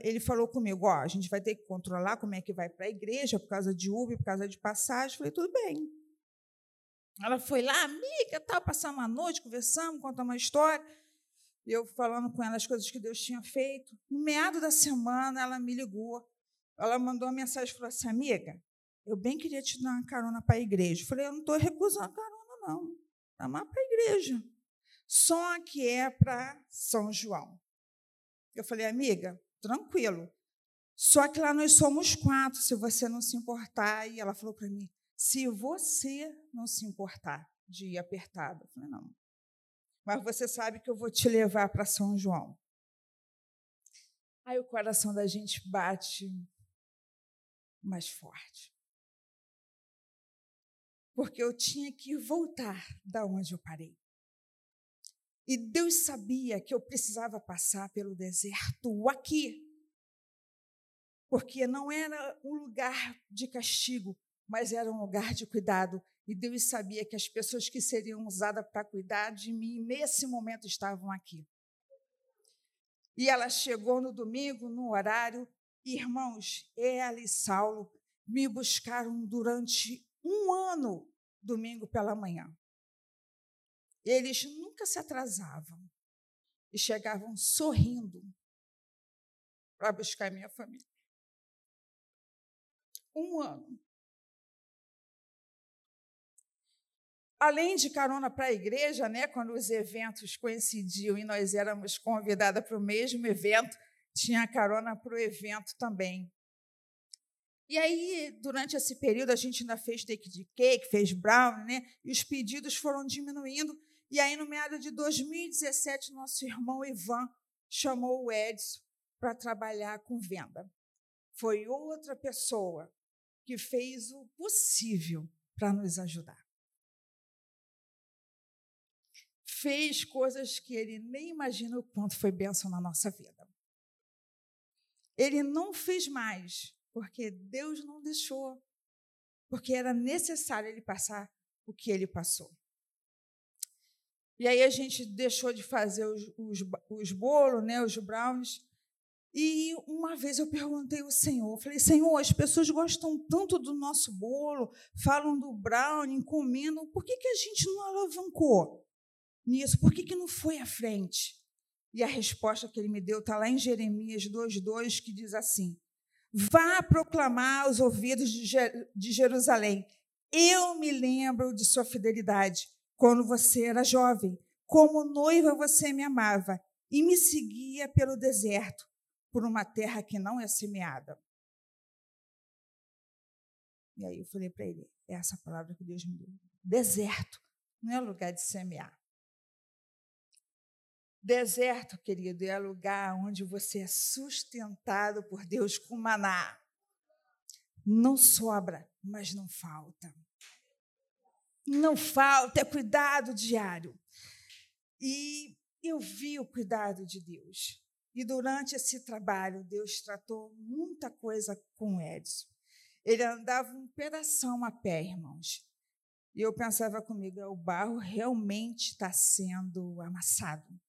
Ele falou comigo: ó, a gente vai ter que controlar como é que vai para a igreja, por causa de Uber, por causa de passagem. Eu falei: tudo bem. Ela foi lá, amiga, tal, passamos uma noite, conversamos, contamos uma história. E eu falando com ela as coisas que Deus tinha feito. No meado da semana, ela me ligou. Ela mandou uma mensagem e falou assim: amiga, eu bem queria te dar uma carona para a igreja. Eu falei: eu não estou recusando carona, não. Dá mais para a igreja. Só que é para São João. Eu falei, amiga, tranquilo. Só que lá nós somos quatro, se você não se importar. E ela falou para mim: se você não se importar de ir apertada. Eu falei: não. Mas você sabe que eu vou te levar para São João. Aí o coração da gente bate mais forte. Porque eu tinha que voltar da onde eu parei. E Deus sabia que eu precisava passar pelo deserto aqui. Porque não era um lugar de castigo, mas era um lugar de cuidado. E Deus sabia que as pessoas que seriam usadas para cuidar de mim nesse momento estavam aqui. E ela chegou no domingo, no horário. Irmãos, ela e Saulo me buscaram durante um ano, domingo pela manhã. Eles nunca se atrasavam e chegavam sorrindo para buscar minha família. Um ano. Além de carona para a igreja, né, quando os eventos coincidiam e nós éramos convidadas para o mesmo evento, tinha carona para o evento também. E aí, durante esse período, a gente ainda fez take de cake, fez brown, né? E os pedidos foram diminuindo. E aí, no meado de 2017, nosso irmão Ivan chamou o Edson para trabalhar com venda. Foi outra pessoa que fez o possível para nos ajudar. Fez coisas que ele nem imagina o quanto foi bênção na nossa vida. Ele não fez mais, porque Deus não deixou, porque era necessário ele passar o que ele passou. E aí a gente deixou de fazer os, os, os bolos, né, os brownies. E uma vez eu perguntei ao Senhor, falei, Senhor, as pessoas gostam tanto do nosso bolo, falam do brownie, encomendam, por que, que a gente não alavancou nisso? Por que, que não foi à frente? E a resposta que ele me deu está lá em Jeremias 2,2, que diz assim: Vá proclamar aos ouvidos de Jerusalém, eu me lembro de sua fidelidade quando você era jovem. Como noiva você me amava e me seguia pelo deserto, por uma terra que não é semeada. E aí eu falei para ele: é essa palavra que Deus me deu. Deserto não é lugar de semear. Deserto, querido, é lugar onde você é sustentado por Deus com maná. Não sobra, mas não falta não falta, é cuidado diário. E eu vi o cuidado de Deus. E durante esse trabalho, Deus tratou muita coisa com Edson. Ele andava um pedaço a pé, irmãos. E eu pensava comigo, o barro realmente está sendo amassado.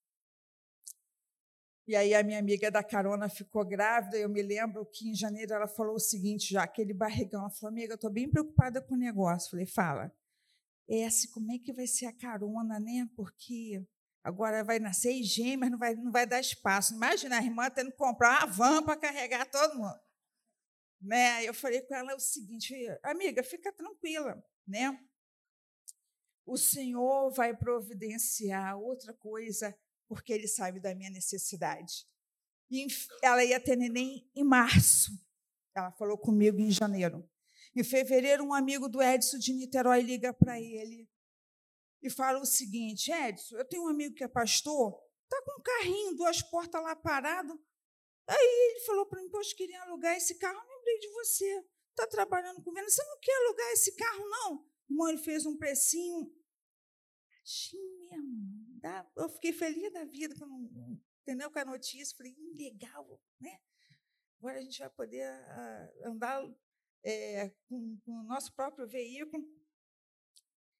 E aí a minha amiga da carona ficou grávida. Eu me lembro que em janeiro ela falou o seguinte, já aquele barrigão. Ela falou, amiga, eu estou bem preocupada com o negócio. Falei, fala esse, como é que vai ser a carona, né? Porque agora vai nascer gêmeas, não vai, não vai dar espaço. Imagina a irmã tendo que comprar uma van para carregar todo mundo. Né? Eu falei com ela o seguinte, amiga, fica tranquila, né? O Senhor vai providenciar outra coisa, porque Ele sabe da minha necessidade. E ela ia ter neném em março. Ela falou comigo em janeiro. Em fevereiro, um amigo do Edson de Niterói liga para ele e fala o seguinte: Edson, eu tenho um amigo que é pastor, está com um carrinho, duas portas lá parado. Aí ele falou para mim, poxa, queria alugar esse carro, eu lembrei de você. Está trabalhando com venda, você não quer alugar esse carro, não? Irmão, ele fez um precinho. Baixinho mesmo. Eu fiquei feliz da vida, com, entendeu? Com a notícia. Falei, legal, né? Agora a gente vai poder uh, andar é, com, com, o nosso próprio veículo.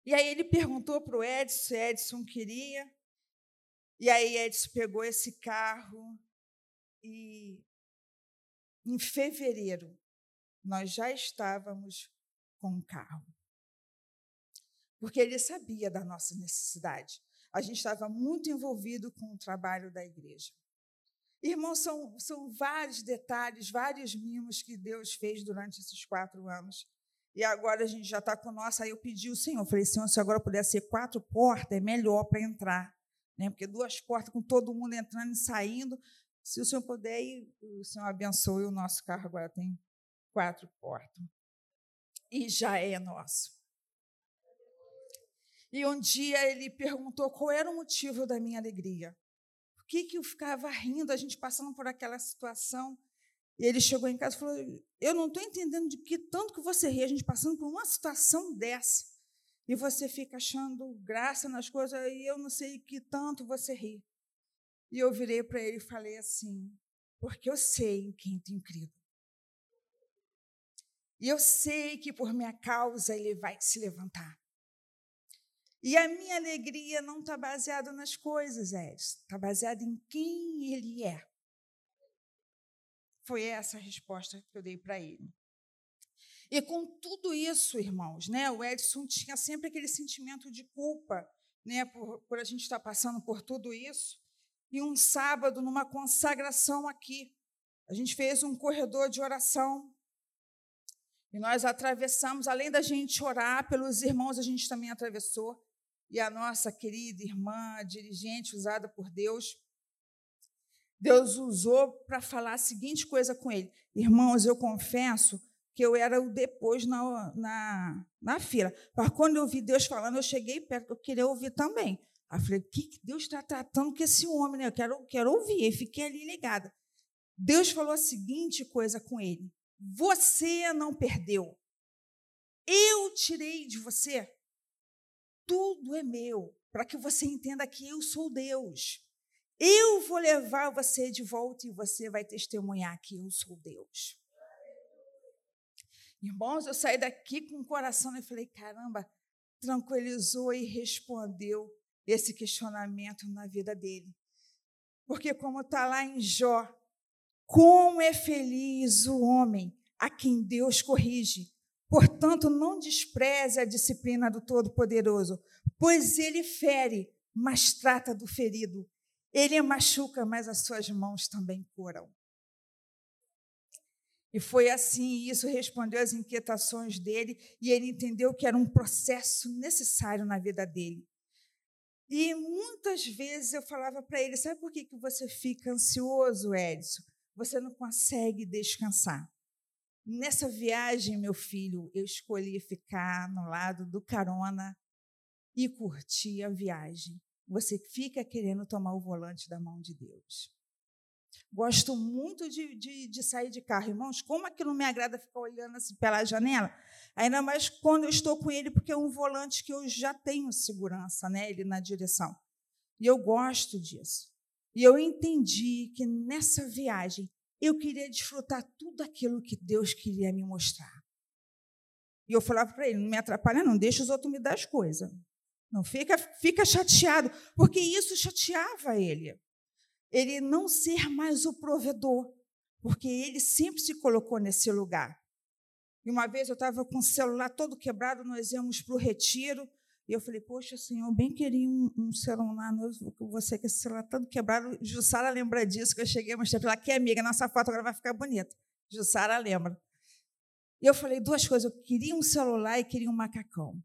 E aí ele perguntou para o Edson Edson queria. E aí Edson pegou esse carro e em fevereiro nós já estávamos com o carro. Porque ele sabia da nossa necessidade. A gente estava muito envolvido com o trabalho da igreja. Irmãos, são, são vários detalhes, vários mimos que Deus fez durante esses quatro anos. E agora a gente já está com nossa. Aí eu pedi ao Senhor, falei, Senhor, se agora pudesse ser quatro portas, é melhor para entrar. Né? Porque duas portas com todo mundo entrando e saindo. Se o Senhor puder, o Senhor abençoe o nosso carro agora tem quatro portas. E já é nosso. E um dia ele perguntou qual era o motivo da minha alegria por que, que eu ficava rindo, a gente passando por aquela situação. E ele chegou em casa e falou: Eu não estou entendendo de que tanto que você ri, a gente passando por uma situação dessa. E você fica achando graça nas coisas, e eu não sei que tanto você ri. E eu virei para ele e falei assim: Porque eu sei em quem tenho crido. E eu sei que por minha causa ele vai se levantar. E a minha alegria não está baseada nas coisas, Edson, está baseada em quem ele é. Foi essa a resposta que eu dei para ele. E com tudo isso, irmãos, né, o Edson tinha sempre aquele sentimento de culpa né, por, por a gente estar passando por tudo isso. E um sábado, numa consagração aqui, a gente fez um corredor de oração. E nós atravessamos, além da gente orar pelos irmãos, a gente também atravessou e a nossa querida irmã, dirigente usada por Deus, Deus usou para falar a seguinte coisa com ele: Irmãos, eu confesso que eu era o depois na, na, na fila. Mas quando eu vi Deus falando, eu cheguei perto, eu queria ouvir também. Aí falei: o que Deus está tratando com esse homem? Né? Eu quero, quero ouvir. E fiquei ali ligada. Deus falou a seguinte coisa com ele: Você não perdeu. Eu tirei de você tudo é meu, para que você entenda que eu sou Deus. Eu vou levar você de volta e você vai testemunhar que eu sou Deus. Irmãos, eu saí daqui com o coração e falei: caramba, tranquilizou e respondeu esse questionamento na vida dele. Porque, como está lá em Jó, como é feliz o homem a quem Deus corrige, Portanto, não despreze a disciplina do Todo-Poderoso, pois ele fere, mas trata do ferido. Ele machuca, mas as suas mãos também curam. E foi assim, isso respondeu às inquietações dele, e ele entendeu que era um processo necessário na vida dele. E muitas vezes eu falava para ele: sabe por que, que você fica ansioso, Edson? Você não consegue descansar. Nessa viagem, meu filho, eu escolhi ficar no lado do carona e curtir a viagem. Você fica querendo tomar o volante da mão de Deus. Gosto muito de, de, de sair de carro, irmãos. Como aquilo me agrada ficar olhando assim pela janela? Ainda mais quando eu estou com ele, porque é um volante que eu já tenho segurança, né? Ele na direção. E eu gosto disso. E eu entendi que nessa viagem eu queria desfrutar tudo aquilo que Deus queria me mostrar. E eu falava para ele: não me atrapalha, não, deixa os outros me dar as coisas. Não fica, fica chateado, porque isso chateava ele. Ele não ser mais o provedor, porque ele sempre se colocou nesse lugar. E uma vez eu estava com o celular todo quebrado, nós íamos para o retiro, e eu falei, poxa, senhor, bem queria um, um celular novo com você, que esse celular todo quebrado. Jussara lembra disso, que eu cheguei, mostrei para ela, que amiga, nossa foto agora vai ficar bonita. Jussara lembra. E eu falei duas coisas, eu queria um celular e queria um macacão.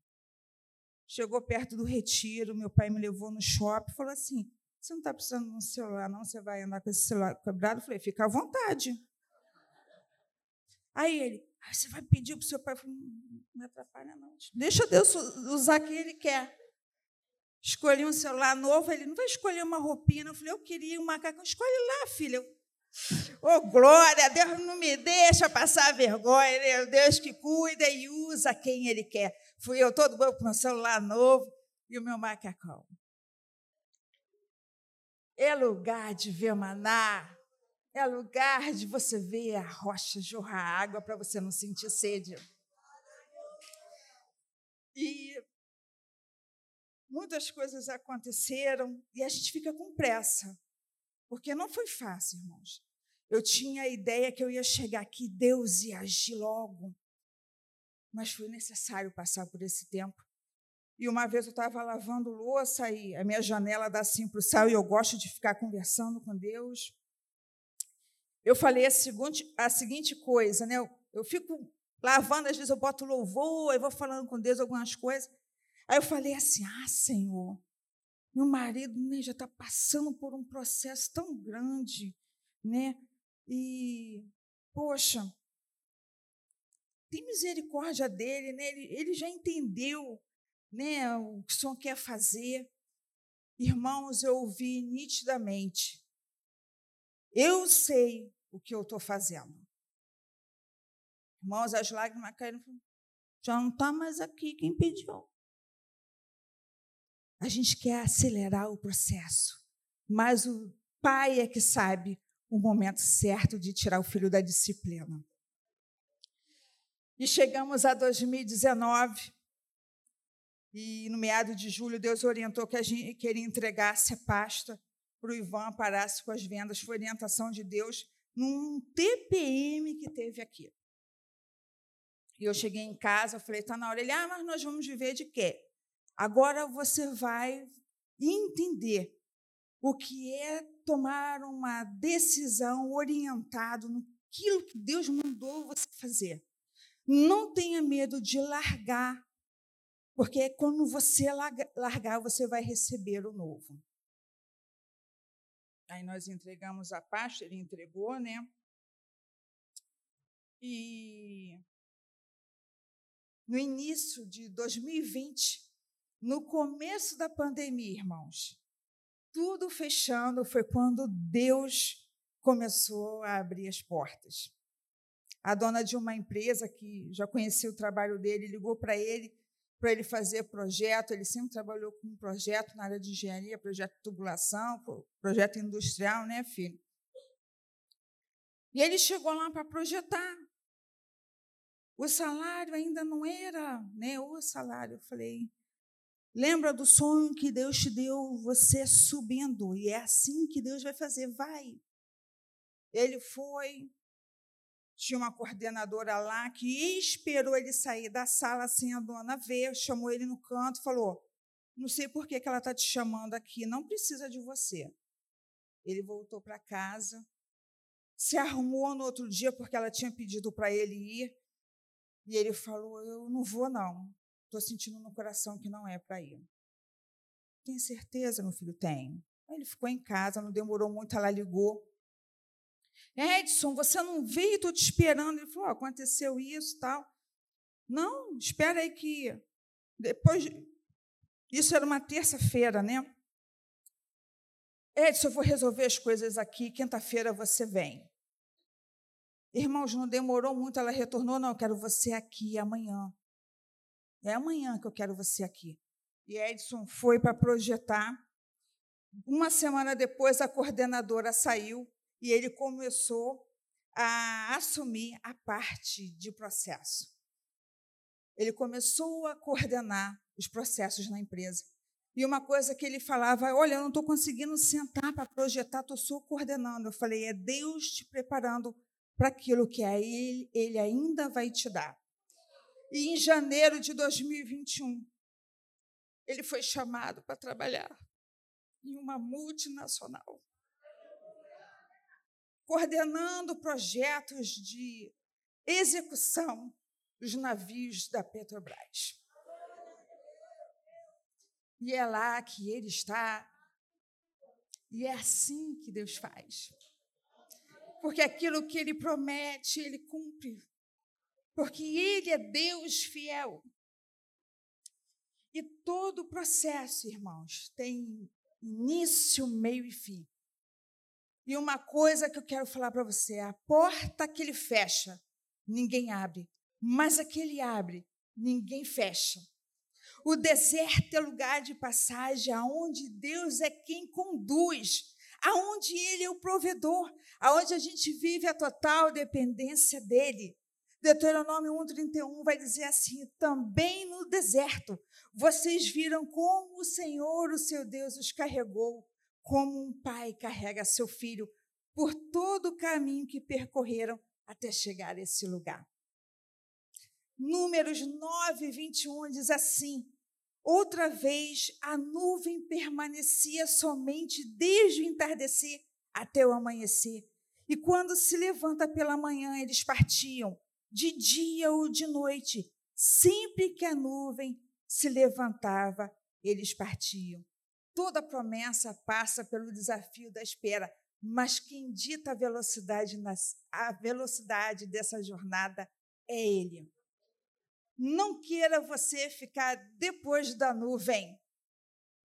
Chegou perto do retiro, meu pai me levou no shopping, falou assim, você não está precisando de um celular, não? Você vai andar com esse celular quebrado? Eu falei, fica à vontade. Aí ele, Aí você vai pedir para o seu pai, não me atrapalha não. Deixa Deus usar quem Ele quer. Escolhi um celular novo, ele não vai escolher uma roupinha. Eu falei, eu queria um macacão. Escolhe lá, filha. Ô, oh, glória, Deus não me deixa passar vergonha, né? Deus que cuida e usa quem Ele quer. Fui eu todo bom com meu celular novo e o meu macacão. É lugar de ver maná, é lugar de você ver a rocha jorrar água para você não sentir sede. E muitas coisas aconteceram e a gente fica com pressa, porque não foi fácil, irmãos. Eu tinha a ideia que eu ia chegar aqui, Deus ia agir logo, mas foi necessário passar por esse tempo. E uma vez eu estava lavando louça e a minha janela dá assim para o céu e eu gosto de ficar conversando com Deus. Eu falei a seguinte, a seguinte coisa, né? Eu, eu fico lavando, às vezes eu boto louvor, eu vou falando com Deus algumas coisas. Aí eu falei assim: Ah, Senhor, meu marido né, já está passando por um processo tão grande, né? E, poxa, tem misericórdia dele, né? Ele, ele já entendeu né, o que o Senhor quer fazer. Irmãos, eu ouvi nitidamente. Eu sei o que eu estou fazendo. Irmãos, as lágrimas caíram. Já não está mais aqui, quem pediu? A gente quer acelerar o processo, mas o pai é que sabe o momento certo de tirar o filho da disciplina. E chegamos a 2019, e no meado de julho, Deus orientou que, a gente, que ele entregasse a pasta para o Ivan, parasse com as vendas. Foi orientação de Deus num TPM que teve aqui. E eu cheguei em casa, falei, está na hora. Ele, ah, mas nós vamos viver de quê? Agora você vai entender o que é tomar uma decisão orientado naquilo que Deus mandou você fazer. Não tenha medo de largar porque quando você largar, você vai receber o novo. Aí nós entregamos a pasta, ele entregou, né? E no início de 2020, no começo da pandemia, irmãos, tudo fechando foi quando Deus começou a abrir as portas. A dona de uma empresa que já conhecia o trabalho dele ligou para ele para ele fazer projeto. Ele sempre trabalhou com projeto na área de engenharia, projeto de tubulação, projeto industrial, né, filho? E ele chegou lá para projetar. O salário ainda não era né, o salário. Eu falei, lembra do sonho que Deus te deu, você subindo, e é assim que Deus vai fazer, vai. Ele foi, tinha uma coordenadora lá que esperou ele sair da sala sem a dona ver, chamou ele no canto, falou: Não sei por que, que ela está te chamando aqui, não precisa de você. Ele voltou para casa, se arrumou no outro dia porque ela tinha pedido para ele ir, e ele falou: Eu não vou, não. Estou sentindo no coração que não é para ir. Tem certeza, meu filho? Aí ele ficou em casa, não demorou muito, ela ligou. Edson, você não veio, estou te esperando. Ele falou: oh, aconteceu isso tal. Não, espera aí que depois. Isso era uma terça-feira, né? Edson, eu vou resolver as coisas aqui, quinta-feira você vem. Irmãos, não demorou muito, ela retornou, não, eu quero você aqui amanhã. É amanhã que eu quero você aqui. E Edson foi para projetar. Uma semana depois, a coordenadora saiu e ele começou a assumir a parte de processo. Ele começou a coordenar os processos na empresa. E uma coisa que ele falava, olha, eu não estou conseguindo sentar para projetar, estou só coordenando. Eu falei, é Deus te preparando para aquilo que é ele, ele ainda vai te dar. E em janeiro de 2021, ele foi chamado para trabalhar em uma multinacional coordenando projetos de execução dos navios da Petrobras. E é lá que ele está. E é assim que Deus faz. Porque aquilo que ele promete, ele cumpre. Porque ele é Deus fiel. E todo o processo, irmãos, tem início, meio e fim. E uma coisa que eu quero falar para você: a porta que ele fecha, ninguém abre, mas a que ele abre, ninguém fecha. O deserto é lugar de passagem aonde Deus é quem conduz, aonde Ele é o provedor, aonde a gente vive a total dependência dele. Deuteronômio 1,31 vai dizer assim: também no deserto, vocês viram como o Senhor, o seu Deus, os carregou, como um pai carrega seu filho por todo o caminho que percorreram até chegar a esse lugar. Números 9, 21 diz assim: Outra vez a nuvem permanecia somente desde o entardecer até o amanhecer. E quando se levanta pela manhã, eles partiam, de dia ou de noite. Sempre que a nuvem se levantava, eles partiam. Toda promessa passa pelo desafio da espera, mas quem dita a velocidade, a velocidade dessa jornada é Ele. Não queira você ficar depois da nuvem,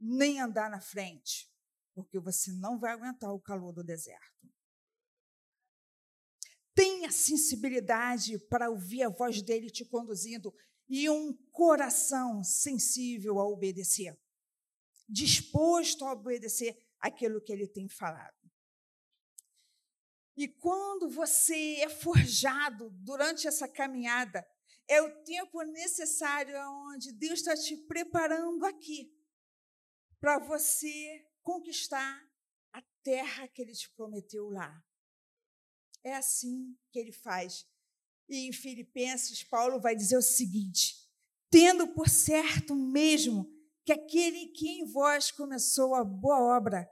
nem andar na frente, porque você não vai aguentar o calor do deserto. Tenha sensibilidade para ouvir a voz dele te conduzindo e um coração sensível a obedecer, disposto a obedecer aquilo que ele tem falado. E quando você é forjado durante essa caminhada, é o tempo necessário onde Deus está te preparando aqui para você conquistar a terra que Ele te prometeu lá. É assim que Ele faz. E em Filipenses, Paulo vai dizer o seguinte: tendo por certo mesmo que aquele que em vós começou a boa obra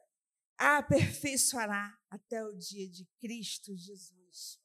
a aperfeiçoará até o dia de Cristo Jesus.